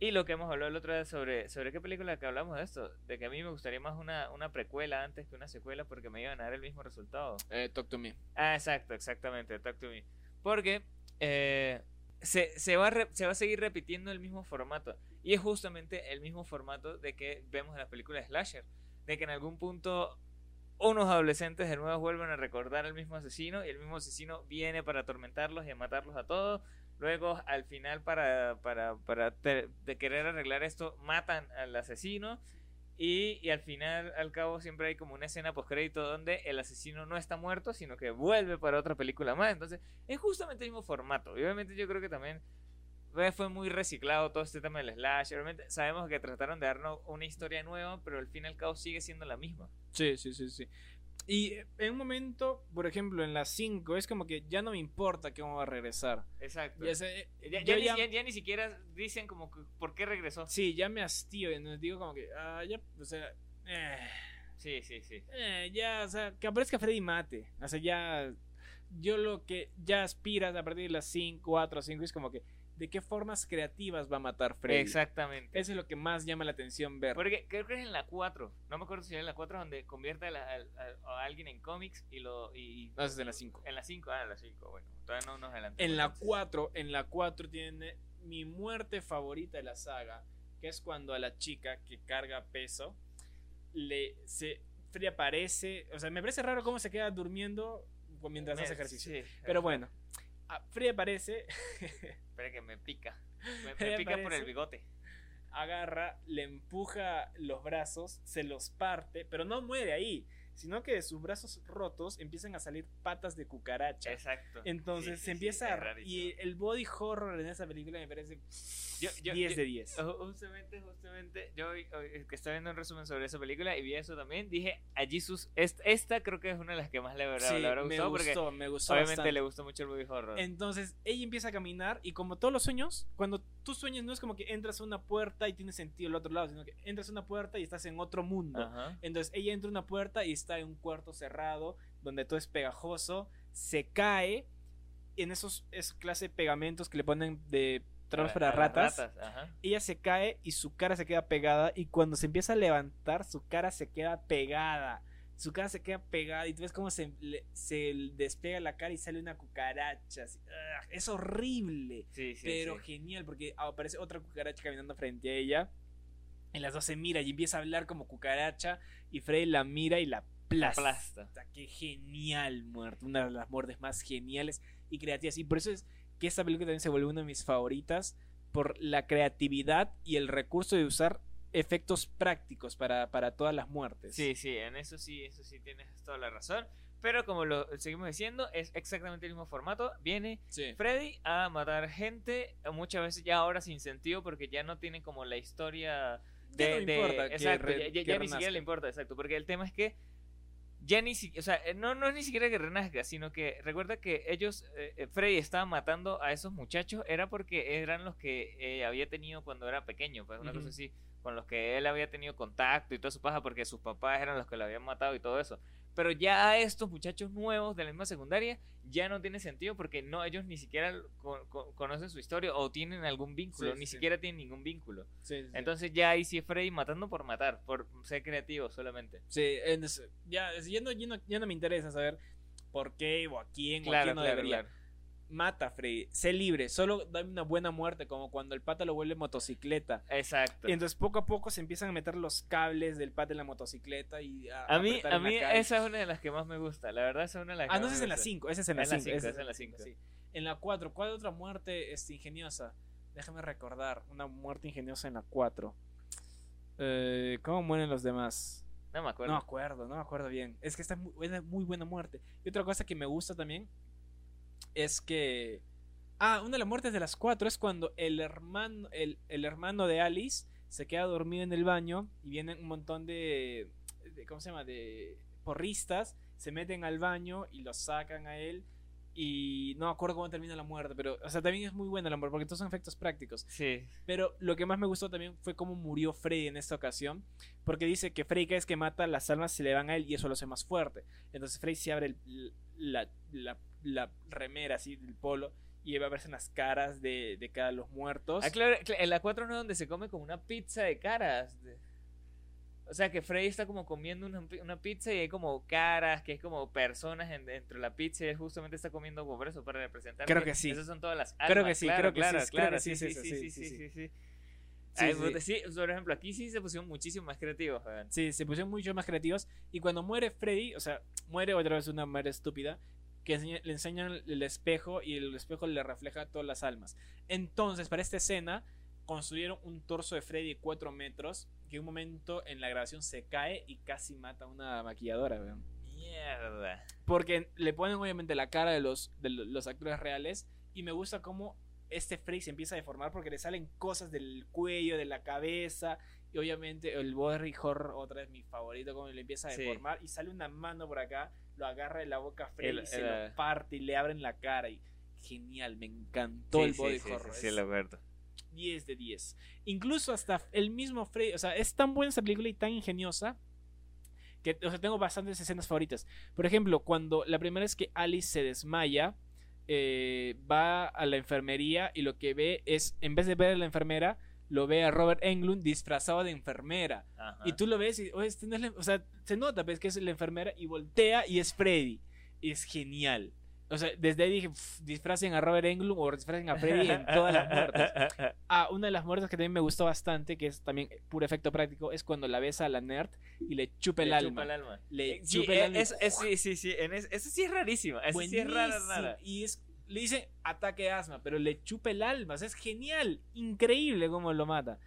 S2: y lo que hemos hablado el otro día sobre, sobre qué película que hablamos de esto, de que a mí me gustaría más una, una precuela antes que una secuela porque me iban a dar el mismo resultado.
S1: Eh, talk to me.
S2: Ah, exacto, exactamente, Talk to Me. Porque eh, se, se, va re- se va a seguir repitiendo el mismo formato. Y es justamente el mismo formato de que vemos en las películas de Slasher. De que en algún punto unos adolescentes de nuevo vuelven a recordar al mismo asesino y el mismo asesino viene para atormentarlos y a matarlos a todos. Luego, al final, para, para, para de querer arreglar esto, matan al asesino. Y, y al final, al cabo, siempre hay como una escena postcrédito donde el asesino no está muerto, sino que vuelve para otra película más. Entonces, es justamente el mismo formato. Y obviamente yo creo que también eh, fue muy reciclado todo este tema del slash. Obviamente sabemos que trataron de darnos una historia nueva, pero al fin y al cabo sigue siendo la misma.
S1: Sí, sí, sí, sí. Y en un momento, por ejemplo, en las 5, es como que ya no me importa que vamos a regresar.
S2: Exacto.
S1: Ya sé, eh,
S2: Ya, ni,
S1: ya-
S2: ya- ya ni siquiera dicen como que por qué regresó.
S1: Sí, ya me hastío. y nos digo como que, ah, ya, o sea, eh,
S2: Sí, sí, sí.
S1: eh, ya, o sea, que aparezca Freddy mate. O sea, ya, yo lo que ya aspiras a partir de las 5, 4 o 5 es como que, ¿de qué formas creativas va a matar Freddy?
S2: Exactamente.
S1: Eso es lo que más llama la atención ver.
S2: Porque creo que es en la 4. No me acuerdo si era en la 4 donde convierte a, la- a- a- a alguien en cómics y lo. Y,
S1: No, es en la 5.
S2: En la 5, ah, en la 5, bueno. Todavía no nos adelantamos.
S1: En la
S2: entonces.
S1: 4, en la 4 tiene mi muerte favorita de la saga, que es cuando a la chica que carga peso le se Freddy aparece, o sea, me parece raro cómo se queda durmiendo mientras hace
S2: Me-
S1: ejercicio.
S2: sí,
S1: Pero bueno, a- Freddy aparece,
S2: Espera que me pica. Me, pica por el bigote.
S1: agarra, le empuja los brazos, se los parte, pero no muere ahí, sino que de sus brazos rotos empiezan a salir patas de cucaracha.
S2: Exacto.
S1: Entonces
S2: Sí,
S1: se
S2: sí,
S1: empieza a... Y el body horror en esa película me parece
S2: Yo- yo-
S1: 10
S2: yo-
S1: de 10.
S2: Ju- Justamente, justamente, yo que estaba viendo un resumen sobre esa película y vi eso también, dije a Jesus, est- esta creo que es una de las que más le habrá,
S1: Sí,
S2: le habrá
S1: me
S2: porque
S1: gustó, me gustó
S2: obviamente
S1: bastante.
S2: le gustó mucho el movie horror.
S1: Entonces ella empieza a caminar y como todos los sueños, cuando tú sueñas no es como que entras a una puerta y tiene sentido el otro lado, sino que entras a una puerta y estás en otro mundo.
S2: Ajá.
S1: Entonces ella entra a una puerta y está en un cuarto cerrado donde todo es pegajoso, se cae en esos es clase de pegamentos que le ponen de trabas para, ratas. Ella se cae y su cara se queda pegada y cuando se empieza a levantar su cara se queda pegada. Su cara se queda pegada y tú ves cómo se, se despega la cara y sale una cucaracha. Es horrible,
S2: Sí, sí,
S1: pero
S2: sí.
S1: genial porque aparece otra cucaracha caminando frente a ella. Y las dos se mira y empieza a hablar como cucaracha y Freddy la mira y la aplasta.
S2: Aplasta.
S1: Qué genial muerte, una de las muertes más geniales y creativas. Y por eso es que esta película también se volvió una de mis favoritas por la creatividad y el recurso de usar efectos prácticos para, para todas las muertes.
S2: Sí, sí, en eso sí, eso sí tienes toda la razón. Pero como lo seguimos diciendo, es exactamente el mismo formato. Viene
S1: Sí.
S2: Freddy a matar gente, muchas veces ya ahora sin sentido, porque ya no tiene como la historia de.
S1: Ya no
S2: de-
S1: importa
S2: exacto,
S1: re-
S2: ya, ni siquiera le importa, exacto. Porque el tema es que ya ni siquiera. O sea, eh, no, no es ni siquiera que renazca, sino que recuerda que ellos. eh, eh, Freddy estaba matando a esos muchachos, era porque eran los que eh, había tenido cuando era pequeño, pues una cosa así. Con los que él había tenido contacto y toda su paja, porque sus papás eran los que lo habían matado y todo eso. Pero ya a estos muchachos nuevos de la misma secundaria ya no tiene sentido porque no ellos ni siquiera co- co- conocen su historia o tienen algún vínculo,
S1: Sí,
S2: ni
S1: sí.
S2: siquiera tienen ningún vínculo.
S1: Sí.
S2: Entonces ya ahí sí es Freddy matando por matar, por ser creativo solamente.
S1: Sí, en ya, ya, no, ya, no, ya no me interesa saber por qué o a quién o a
S2: Claro,
S1: quién no
S2: claro,
S1: debería.
S2: claro.
S1: Mata a Freddy, sé libre, solo dame una buena muerte, como cuando el pata lo vuelve motocicleta.
S2: Exacto.
S1: Y entonces poco a poco se empiezan a meter los cables del pata en la motocicleta y a,
S2: A mí, a mí
S1: calle.
S2: esa es una de las que más me gusta. La verdad, esa es una de las que
S1: Ah, no, esa es en la
S2: gusta.
S1: 5, esa es en la
S2: En la
S1: 5.
S2: cinco,
S1: esa
S2: es en la cinco.
S1: sí. En la 4, ¿cuál otra muerte este, ingeniosa? Déjame recordar, una muerte ingeniosa en la 4. Eh, ¿Cómo mueren los demás?
S2: No me
S1: No
S2: acuerdo.
S1: me acuerdo, no me acuerdo bien. Es que esta es muy buena, muy buena muerte. Y otra cosa que me gusta también es que. Ah, una de las muertes de las cuatro es cuando el hermano, el, el hermano de Alice se queda dormido en el baño y vienen un montón de, de- ¿Cómo se llama? De porristas. Se meten al baño y lo sacan a él. Y no me acuerdo cómo termina la muerte, pero, o sea, también es muy buena la muerte porque todos son efectos prácticos.
S2: Sí.
S1: Pero lo que más me gustó también fue cómo murió Freddy en esta ocasión. Porque dice que Freddy cada vez que mata, las almas se le van a él y eso lo hace más fuerte. Entonces Freddy se abre el- la, la- la remera así del polo y va a verse las caras de, de cada los muertos.
S2: Ah, claro, cl- en la 4 no es donde se come como una pizza de caras. de- O sea, que Freddy está como comiendo una, una pizza y hay como caras, que es como personas en- dentro de la pizza y él justamente está comiendo por eso, para representar.
S1: Creo que sí.
S2: Esas son todas las almas.
S1: Creo que sí,
S2: claro,
S1: creo que
S2: claro, claro,
S1: que sí
S2: sí,
S1: es
S2: sí, sí,
S1: sí,
S2: sí,
S1: sí,
S2: sí, por ejemplo, aquí sí se pusieron muchísimo más creativos.
S1: Sí, se pusieron mucho más creativos. Y cuando muere Freddy, o sea, muere otra vez una muerte estúpida, que enseña- le enseñan el espejo y el espejo le refleja todas las almas. Entonces, para esta escena, construyeron un torso de Freddy de 4 metros, que un momento en la grabación se cae y casi mata a una maquilladora, weón.
S2: Mierda.
S1: Porque le ponen obviamente la cara de los, de lo- los actores reales y me gusta cómo este Freddy se empieza a deformar porque le salen cosas del cuello, de la cabeza y obviamente el body horror, otra vez mi favorito, como le empieza a
S2: Sí.
S1: deformar y sale una mano por acá, lo agarra de la boca a Freddy
S2: El-
S1: y se
S2: el-
S1: lo parte y le abren la cara y genial, me encantó
S2: Sí,
S1: el body
S2: sí,
S1: horror.
S2: Sí, sí,
S1: es
S2: lo acuerdo.
S1: 10 de 10. Incluso hasta el mismo Freddy, o sea, es tan buena esa película y tan ingeniosa que, o sea, tengo bastantes escenas favoritas. Por ejemplo, cuando la primera vez que Alice se desmaya, eh, va a la enfermería y lo que ve es, en vez de ver a la enfermera, lo ve a Robert Englund disfrazado de enfermera.
S2: Ajá.
S1: Y tú lo ves y, "Oye, este no es la- o sea, se nota pues, que es la enfermera y voltea y es Freddy. Es genial. O sea, desde ahí dije, "Pff, disfracen a Robert Englund o disfracen a Freddy en todas las muertes. Ah, una de las muertes que también me gustó bastante, que es también puro efecto práctico, es cuando la besa a la nerd y le chupa el
S2: Le
S1: alma.
S2: chupa el alma.
S1: Le
S2: sí,
S1: chupa el
S2: eh,
S1: alma
S2: es- es- sí, sí, sí. En es- eso sí es rarísimo. Eso sí es rara.
S1: Y es, le dice ataque de asma, pero le chupa el alma. O sea, es genial. Increíble cómo lo mata.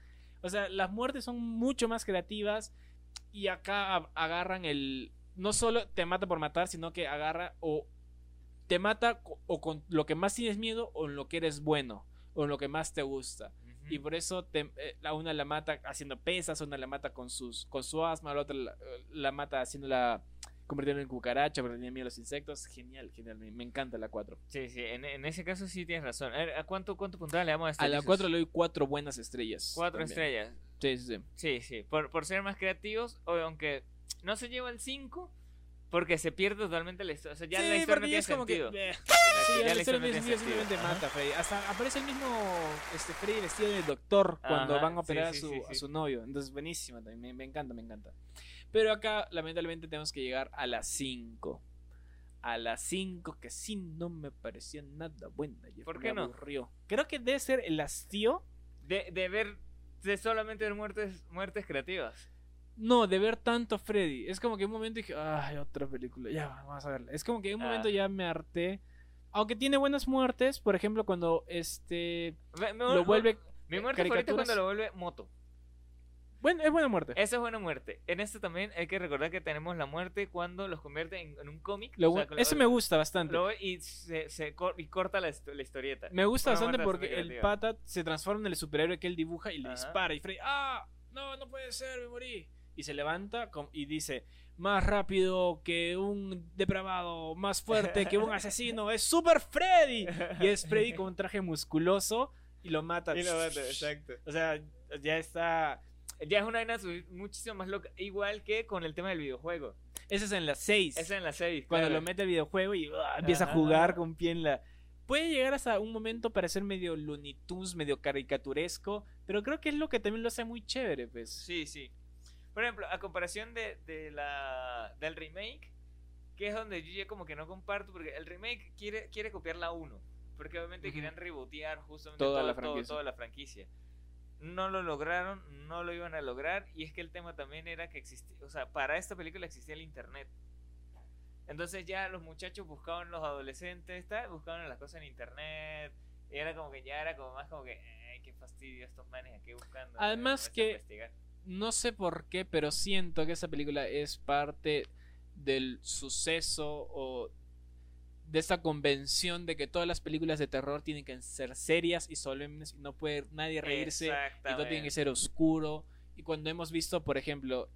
S1: O sea, las muertes son mucho más creativas. Y acá agarran el. No solo te mata por matar, sino que agarra o te mata o con lo que más tienes miedo o en lo que eres bueno o en lo que más te gusta. Y por eso te- eh, a una la mata haciendo pesas, a una la mata con sus con su asma, a la otra la, la mata haciéndola convirtiéndola en cucaracha porque tenía miedo a los insectos. Genial, genial. Me, me encanta la 4.
S2: Sí, sí, en, en ese caso sí tienes razón. A, ver, ¿a cuánto, cuánto puntaje le damos a esta?
S1: A la
S2: Lizus?
S1: 4 le doy 4 buenas estrellas.
S2: Cuatro
S1: también.
S2: estrellas.
S1: Sí, sí, sí.
S2: Sí, sí. Por, por ser más creativos, o aunque no se lleva el 5, porque se pierde totalmente la historia. O sea, ya
S1: Sí,
S2: la historia no tiene
S1: es como que,
S2: sentido.
S1: eh,
S2: Ya
S1: Sí,
S2: la
S1: la historia no sentido,
S2: sentido.
S1: simplemente mata a Freddy. Hasta aparece el mismo este, Freddy vestido de doctor cuando
S2: Ajá,
S1: van a operar
S2: sí,
S1: a, su, a su novio. Entonces, buenísima también. Me, me encanta, me encanta. Pero acá, lamentablemente, tenemos que llegar a las 5. A las 5, que sí no me parecía nada buena. y
S2: ¿Por
S1: me
S2: qué no?
S1: aburrió. Creo que debe ser el hastío.
S2: De, de ver, de solamente ver muertes, muertes creativas.
S1: No, de ver tanto Freddy. Es como que un momento dije, ay, otra película. Ya, vamos a verla. Es como que en un
S2: Ah.
S1: momento ya me harté. Aunque tiene buenas muertes, por ejemplo, cuando este
S2: Me- me-
S1: lo vuelve
S2: Mi muerte favorita es cuando lo vuelve moto.
S1: Bueno, es buena muerte.
S2: Esa es buena muerte. En este también hay que recordar que tenemos la muerte cuando los convierte en, en un cómic. O sea, lo-
S1: eso me gusta bastante.
S2: lo y, se, se cor- y corta la, histo- la historieta.
S1: Me gusta
S2: Una
S1: bastante porque el pata se transforma en el superhéroe que él dibuja y le
S2: Ajá.
S1: dispara. Y Freddy, ¡ah! No, no puede ser, me morí. Y se levanta y dice, más rápido que un depravado, más fuerte que un asesino, es Super Freddy. Y es Freddy con un traje musculoso y lo mata.
S2: Y lo mata, exacto.
S1: O sea, ya está...
S2: Ya es una vaina muchísimo más loca. Igual que con el tema del videojuego.
S1: Ese es en las 6.
S2: Esa es en la 6.
S1: Cuando lo mete al videojuego y ah, empieza a
S2: Ajá.
S1: jugar con pie en la... Puede llegar hasta un momento para ser medio Looney Tunes, medio caricaturesco, pero creo que es lo que también lo hace muy chévere, pues.
S2: Sí, sí. Por ejemplo, a comparación de, de la, del remake, que es donde yo ya como que no comparto, porque el remake quiere, quiere copiar la 1. Porque obviamente
S1: Ujú.
S2: querían rebootear justamente
S1: Toda la franquicia.
S2: toda la franquicia. No lo lograron, no lo iban a lograr, y es que el tema también era que existía, o sea, para esta película existía el internet. Entonces ya los muchachos buscaban, los adolescentes, tal, buscaban las cosas en internet, y era como que ya era como más como que, ay, qué fastidio estos manes aquí buscando.
S1: Además que-. No sé por qué, pero siento que esa película es parte del suceso o de esta convención de que todas las películas de terror tienen que ser serias y solemnes y no puede nadie reírse y todo tiene que ser oscuro. Y cuando hemos visto, por ejemplo,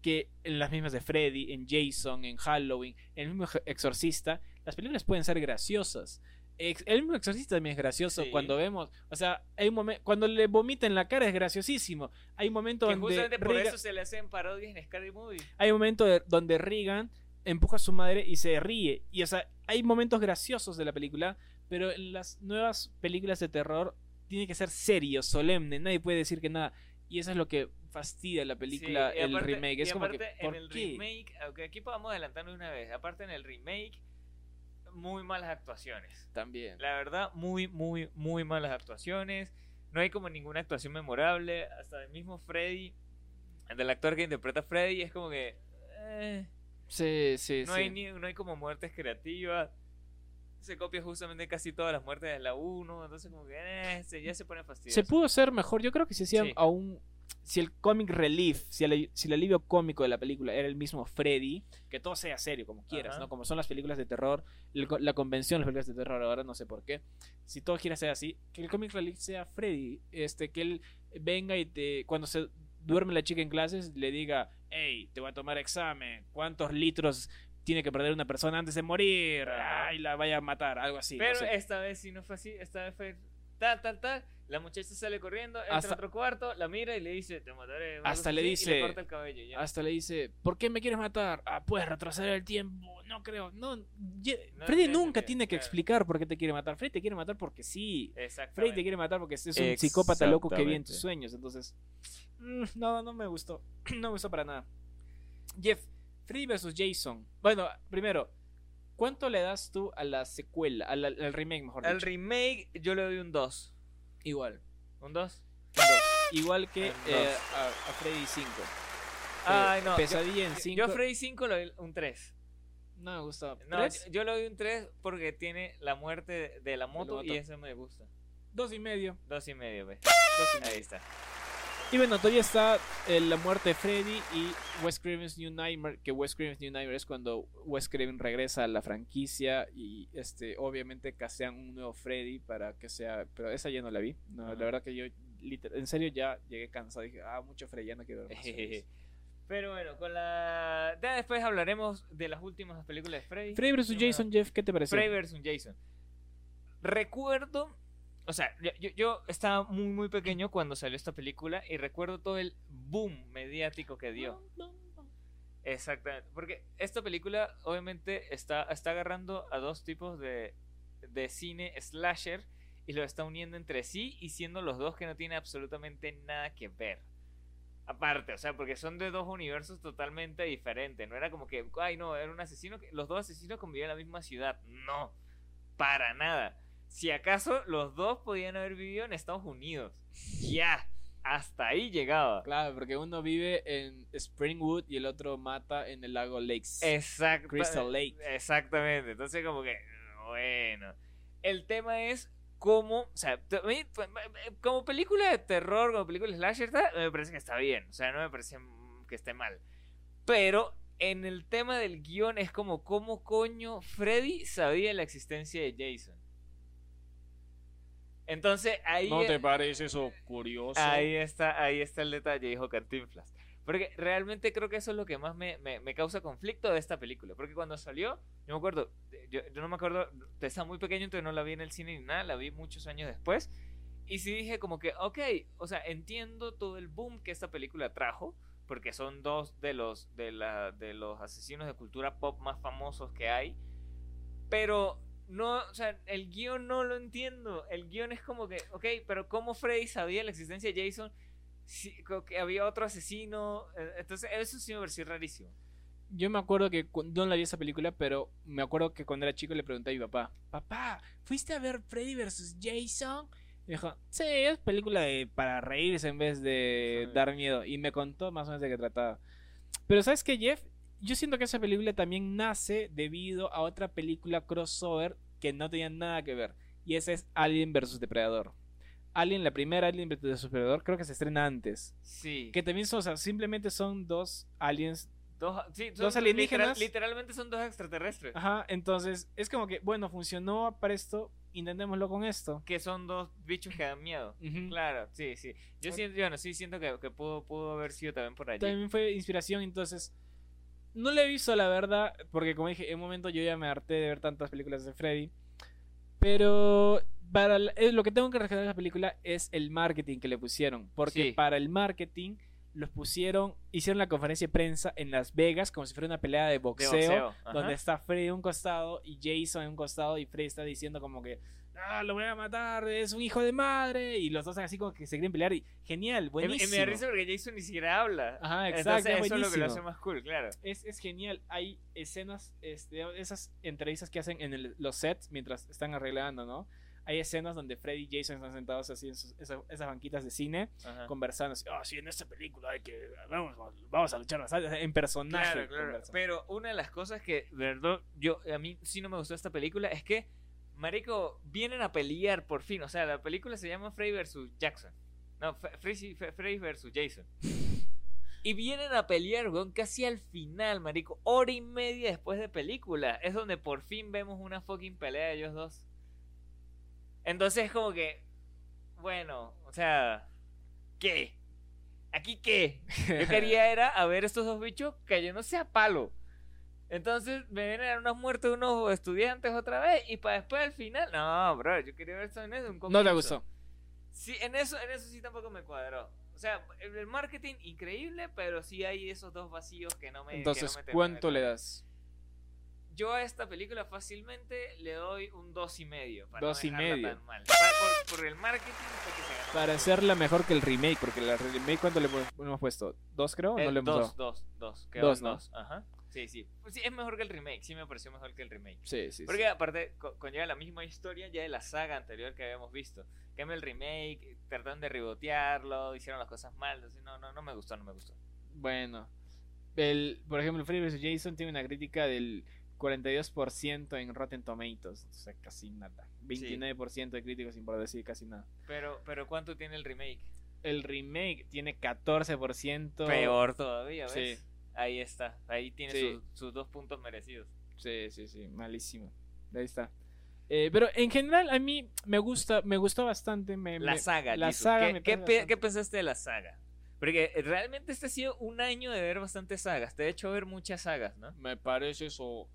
S1: que en las mismas de Freddy, en Jason, en Halloween, en el mismo Ex- Exorcista, las películas pueden ser graciosas. Ex- el mismo Exorcista también es gracioso
S2: Sí.
S1: cuando vemos, o sea, hay un momento cuando le vomita en la cara es graciosísimo. Hay un momento
S2: Que
S1: donde
S2: justamente por eso se le hacen parodias en Scary Movie.
S1: hay un momento de- donde Regan empuja a su madre y se ríe. Y o sea, hay momentos graciosos de la película, pero en las nuevas películas de terror tiene que ser serio, solemne, nadie puede decir que nada. Y eso es lo que fastidia la película,
S2: Sí, y
S1: el
S2: aparte-
S1: remake.
S2: y
S1: Es como que, ¿por
S2: en el
S1: qué?
S2: remake, aunque aquí podamos adelantarnos una vez, aparte en el remake, muy malas actuaciones.
S1: También.
S2: La verdad, muy, muy, muy malas actuaciones. No hay como ninguna actuación memorable. Hasta el mismo Freddy, el del actor que interpreta a Freddy, es como que. eh,
S1: Sí, sí,
S2: no,
S1: sí.
S2: hay ni, no hay como muertes creativas. Se copia justamente casi todas las muertes de la 1. Entonces, como que eh, se- ya se pone fastidioso.
S1: Se pudo ser mejor. Yo creo que si hacían
S2: Sí.
S1: aún. Si el comic relief, si el, si el alivio cómico de la película era el mismo Freddy, que todo sea serio, como quieras,
S2: Ajá.
S1: ¿no? Como son las películas de terror, el la convención de las películas de terror ahora, no sé por qué. Si todo quiera ser así, que el comic relief sea Freddy, este, que él venga y te. Cuando se duerme la chica en clases, le diga, hey, te voy a tomar examen, ¿cuántos litros tiene que perder una persona antes de morir? Ay, la vaya a matar, algo así. no
S2: Pero
S1: sé.
S2: esta vez sí no fue así. Esta vez fue tal, tal, tal. La muchacha sale corriendo, entra
S1: Hasta-
S2: a otro cuarto, la mira y le dice, te mataré.
S1: Hasta le
S2: y
S1: dice-
S2: corta el cabello. ya.
S1: Hasta le dice, ¿por qué me quieres matar? Ah, puedes retroceder el tiempo. No creo. No, ye-
S2: No
S1: Freddy nunca tiene que
S2: claro.
S1: explicar por qué te quiere matar. Freddy te quiere matar porque sí. Freddy te quiere matar porque es un psicópata loco que vive en tus sueños. Entonces, mm, no, no me gustó. No me gustó para nada. Jeff, Freddy vs. Jason. Bueno, primero, ¿cuánto le das tú a la secuela, al, al- al remake, mejor
S2: Al
S1: dicho?
S2: remake yo le doy un 2.
S1: Igual.
S2: ¿Un 2?
S1: Dos. Igual que eh, a, a Freddy 5.
S2: Ay, no.
S1: Pesadilla en
S2: yo,
S1: 5.
S2: yo a Freddy 5 le doy un 3.
S1: No me gusta.
S2: No,
S1: ¿Tres?
S2: yo, yo le doy un 3 porque tiene la muerte de, de la moto,
S1: moto.
S2: y eso me gusta.
S1: Dos y medio.
S2: Dos y medio, ve.
S1: Dos y medio.
S2: Ahí está.
S1: Y bueno, todavía está eh, la muerte de Freddy y Wes Craven's New Nightmare, que Wes Craven's New Nightmare es cuando Wes Craven regresa a la franquicia y este obviamente castean un nuevo Freddy para que sea, pero esa ya no la vi. No, la verdad que yo en serio ya llegué cansado, dije, ah, mucho Freddy, ya no quiero ver más Freddys".
S2: Pero bueno, con la. Ya después hablaremos de las últimas películas de Freddy.
S1: Freddy vs. Jason, Jeff, ¿qué te pareció?
S2: Freddy vs. Jason. Recuerdo. O sea, yo, yo- estaba muy, muy pequeño cuando salió esta película y recuerdo todo el boom mediático que dio. Exactamente. Porque esta película, obviamente, está, está agarrando a dos tipos de, de cine slasher y lo está uniendo entre sí y siendo los dos que no tienen absolutamente nada que ver. Aparte, o sea, porque son de dos universos totalmente diferentes. No era como que, ay, no, era un asesino. que Los dos asesinos convivían en la misma ciudad. No, para nada. Si acaso los dos podían haber vivido en Estados Unidos. Ya, hasta ahí llegaba.
S1: Claro, porque uno vive en Springwood y el otro mata en el lago Lakes.
S2: Exacto.
S1: Crystal Lake.
S2: Exactamente. Entonces, como que, bueno. El tema es cómo, o sea, t- a mí, como película de terror, como película de slasher, me parece que está bien, o sea, no me parece que esté mal. Pero en el tema del guion es como, ¿cómo coño Freddy sabía la existencia de Jason? Entonces ahí...
S1: ¿No te parece eso curioso?
S2: Ahí está, ahí está el detalle, dijo Cantinflas. Porque realmente creo que eso es lo que más me, me- me causa conflicto de esta película. Porque cuando salió, yo me acuerdo, yo, yo no me acuerdo, estaba muy pequeño, entonces no la vi en el cine ni nada, la vi muchos años después. Y sí dije como que, ok, o sea, entiendo todo el boom que esta película trajo, porque son dos de los, de la, de los asesinos de cultura pop más famosos que hay. Pero no, o sea, el guion no lo entiendo. El guion es como que, ok, pero ¿cómo Freddy sabía la existencia de Jason? Si, que había otro asesino. eh, Entonces, eso sí me pareció rarísimo.
S1: Yo me acuerdo que no la vi esa película, pero me acuerdo que cuando era chico le pregunté a mi papá, papá, ¿fuiste a ver Freddy vs. Jason? Y dijo, sí, es película de, para reírse en vez de
S2: Sí.
S1: dar miedo. Y me contó más o menos de qué trataba. Pero ¿sabes qué, Jeff? Yo siento que esa película también nace debido a otra película crossover que no tenía nada que ver. Y esa es Alien vs. Depredador. Alien, la primera Alien vs. Depredador, creo que se estrena antes.
S2: Sí.
S1: Que también son, o sea, simplemente son dos aliens
S2: Dos, sí,
S1: dos
S2: son
S1: alienígenas.
S2: literal- literalmente son dos extraterrestres.
S1: Ajá, entonces es como que, bueno, funcionó para esto, intentémoslo con esto.
S2: Que son dos bichos que dan miedo. Claro, sí, sí. Yo siento, bueno, sí siento que, que pudo, pudo haber sido también por allí.
S1: También fue inspiración, entonces no la he visto, la verdad, porque como dije, en un momento yo ya me harté de ver tantas películas de Freddy. Pero para la- eh, lo que tengo que rescatar de la película es el marketing que le pusieron. Porque
S2: Sí.
S1: para el marketing los pusieron, hicieron la conferencia de prensa en Las Vegas como si fuera una pelea de
S2: De
S1: boxeo. donde está Freddy a un costado y Jason en un costado y Freddy está diciendo como que ah, lo voy a matar, es un hijo de madre y los dos así como que se quieren pelear y genial, buenísimo.
S2: Me da risa porque Jason ni siquiera habla.
S1: Ajá, exacto,
S2: Entonces, eso es lo que lo hace más cool, claro.
S1: Es, es genial, hay escenas, este, esas entrevistas que hacen en el- los sets mientras están arreglando, ¿no? Hay escenas donde Freddy y Jason están sentados así en sus- esas, esas banquitas de cine,
S2: Ajá.
S1: conversando, así, oh, sí, en esta película hay que, vamos, vamos a luchar bastante", en personaje.
S2: Claro, claro. Pero una de las cosas que, verdad, yo a mí sí no me gustó esta película es que, marico, vienen a pelear por fin. O sea, la película se llama Freddy versus Jackson. No, Fe- Freddy versus Jason. Y vienen a pelear, weón, casi al final, marico. Hora y media después de película. Es donde por fin vemos una fucking pelea de ellos dos. Entonces es como que, bueno, o sea, ¿qué? ¿Aquí qué? Yo quería era a ver estos dos bichos cayéndose a palo. Entonces me vienen a dar unas muertes de unos estudiantes otra vez y para después al final. No, bro, yo quería ver en eso. un
S1: no te gustó.
S2: Sí, en eso, en eso sí tampoco me cuadró. O sea, el el marketing increíble, pero sí hay esos dos vacíos que no me. no
S1: Entonces,
S2: me de
S1: ¿cuánto le das?
S2: Yo a esta película fácilmente le doy un dos y medio. Para
S1: Dos
S2: no
S1: y medio.
S2: tan mal. Para- por, por el marketing que se.
S1: Para hacerla mejor que el remake, porque la remake, ¿cuánto le hemos- puesto? ¿Dos creo? ¿O
S2: Eh,
S1: no le hemos
S2: dos,
S1: dado?
S2: dos, dos. quedó
S1: Dos, ¿no?
S2: dos. Ajá. Sí, sí. Pues sí, es mejor que el remake. Sí me pareció mejor que el remake.
S1: Sí, sí,
S2: Porque
S1: sí.
S2: aparte co- conlleva la misma historia ya de la saga anterior que habíamos visto. Que el remake, trataron de rebotearlo, hicieron las cosas mal. no, no, no me gustó, no me gustó.
S1: Bueno, el, por ejemplo, Freddy vs. Jason tiene una crítica del 42% en Rotten Tomatoes, o sea, casi nada. 29% de críticos sin por decir casi nada.
S2: Pero, pero ¿cuánto tiene el remake?
S1: El remake tiene 14%.
S2: Peor todavía, ¿ves?
S1: Sí.
S2: Ahí está. Ahí tiene
S1: Sí.
S2: sus- sus dos puntos merecidos.
S1: Sí, sí, sí, malísimo. Ahí está. Eh, pero en general a mí me gusta, me gustó bastante. Me,
S2: La
S1: me-
S2: saga,
S1: la
S2: Jesus.
S1: saga
S2: ¿Qué,
S1: me
S2: qué
S1: bastante-
S2: pensaste de la saga? Porque realmente este ha sido un año de ver bastantes sagas. Te he hecho ver muchas sagas, ¿no?
S1: Me parece eso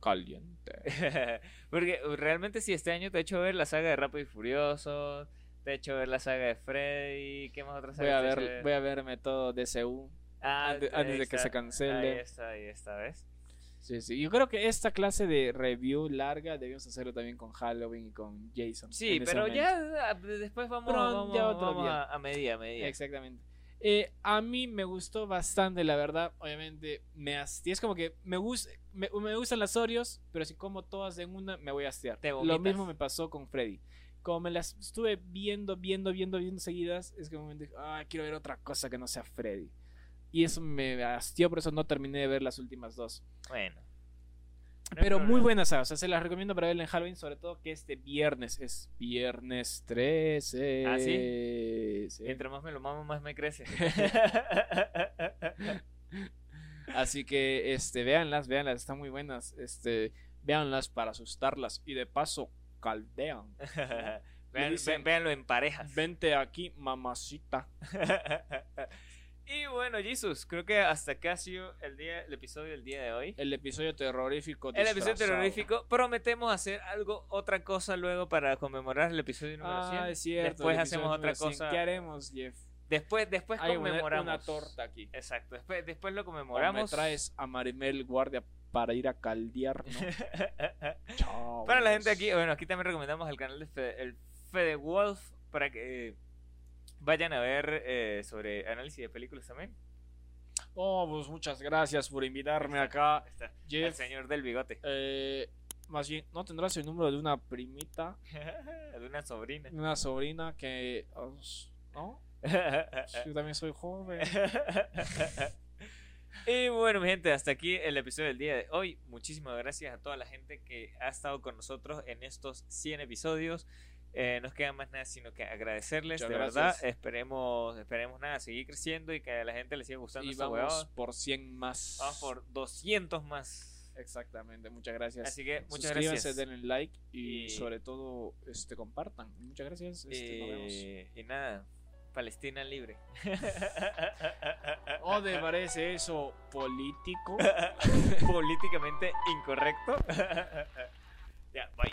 S1: caliente.
S2: Porque realmente sí, este año te he hecho ver la saga de Rápido y Furioso, te he hecho ver la saga de Freddy, ¿qué más otras
S1: Voy
S2: sagas
S1: a
S2: he hecho
S1: ver, voy a verme todo DCU.
S2: Ah,
S1: antes- antes de que se cancele.
S2: Ahí está, ahí está, ¿ves?
S1: Sí, sí. Yo creo que esta clase de review larga debíamos hacerlo también con Halloween y con Jason.
S2: Sí, pero ya ah, después vamos,
S1: Pronto,
S2: vamos,
S1: ya otro
S2: vamos
S1: día.
S2: a, a medida, a medida.
S1: Exactamente. Eh, a mí me gustó bastante, la verdad. Obviamente, me hastié. Es como que me, gusta, me, me gustan las Oreos, pero si como todas en una, me voy a hastiar. Lo mismo me pasó con Freddy. Como me las estuve viendo, viendo, viendo, viendo seguidas, es que un momento dije, ah, quiero ver otra cosa que no sea Freddy. Y eso me hastió, por eso no terminé de ver las últimas dos.
S2: Bueno. No
S1: Pero muy
S2: problema.
S1: buena saga, o sea, se las recomiendo para verla en Halloween, sobre todo que este viernes es viernes 13.
S2: ¿Ah,
S1: sí?
S2: Entre más me lo mamo, más me crece.
S1: Así que, este, véanlas, véanlas, están muy buenas. Este, véanlas para asustarlas y de paso, caldean.
S2: Vean-
S1: dicen-
S2: ve- véanlo en parejas.
S1: Vente aquí, mamacita.
S2: Y bueno, Jesus, creo que hasta acá ha sido el, día, el episodio del día de hoy.
S1: El episodio terrorífico.
S2: El episodio terrorífico. Prometemos hacer algo, otra cosa luego para conmemorar el episodio número 100.
S1: Ah, es cierto.
S2: Después hacemos otra
S1: número 100.
S2: cosa.
S1: ¿Qué haremos, Jeff?
S2: Después, después
S1: Hay
S2: conmemoramos.
S1: una torta aquí.
S2: Exacto. Después, después lo
S1: O me
S2: conmemoramos.
S1: traes a Marimel Guardia para ir a caldear, ¿no? Chao.
S2: Para la gente aquí, bueno, aquí también recomendamos el canal de Fede, el Fede Wolf para que eh, vayan a ver eh, sobre análisis de películas también.
S1: Oh, pues muchas gracias por invitarme
S2: está,
S1: acá.
S2: está, El
S1: Jeff,
S2: señor del bigote.
S1: eh, más bien, ¿no tendrás el número de una primita,
S2: de una sobrina.
S1: una sobrina que... os- ¿No? Yo también soy joven.
S2: y bueno, mi gente, hasta aquí el episodio del día de hoy. Muchísimas gracias a toda la gente que ha estado con nosotros en estos 100 episodios. Eh, no nos queda más nada sino que agradecerles,
S1: Muchas
S2: de
S1: gracias.
S2: verdad. Esperemos, esperemos nada, seguir creciendo y que a la gente le siga gustando
S1: Y
S2: esta
S1: vamos
S2: huevada.
S1: por 100 más.
S2: Vamos por 200 más.
S1: Exactamente, muchas gracias.
S2: Así que muchas
S1: Suscríbanse,
S2: gracias.
S1: denle like y,
S2: Y-
S1: sobre todo este compartan. Muchas gracias. Este, nos vemos.
S2: Y nada, Palestina libre.
S1: ¿O te parece eso político?
S2: Políticamente incorrecto. ya, bye.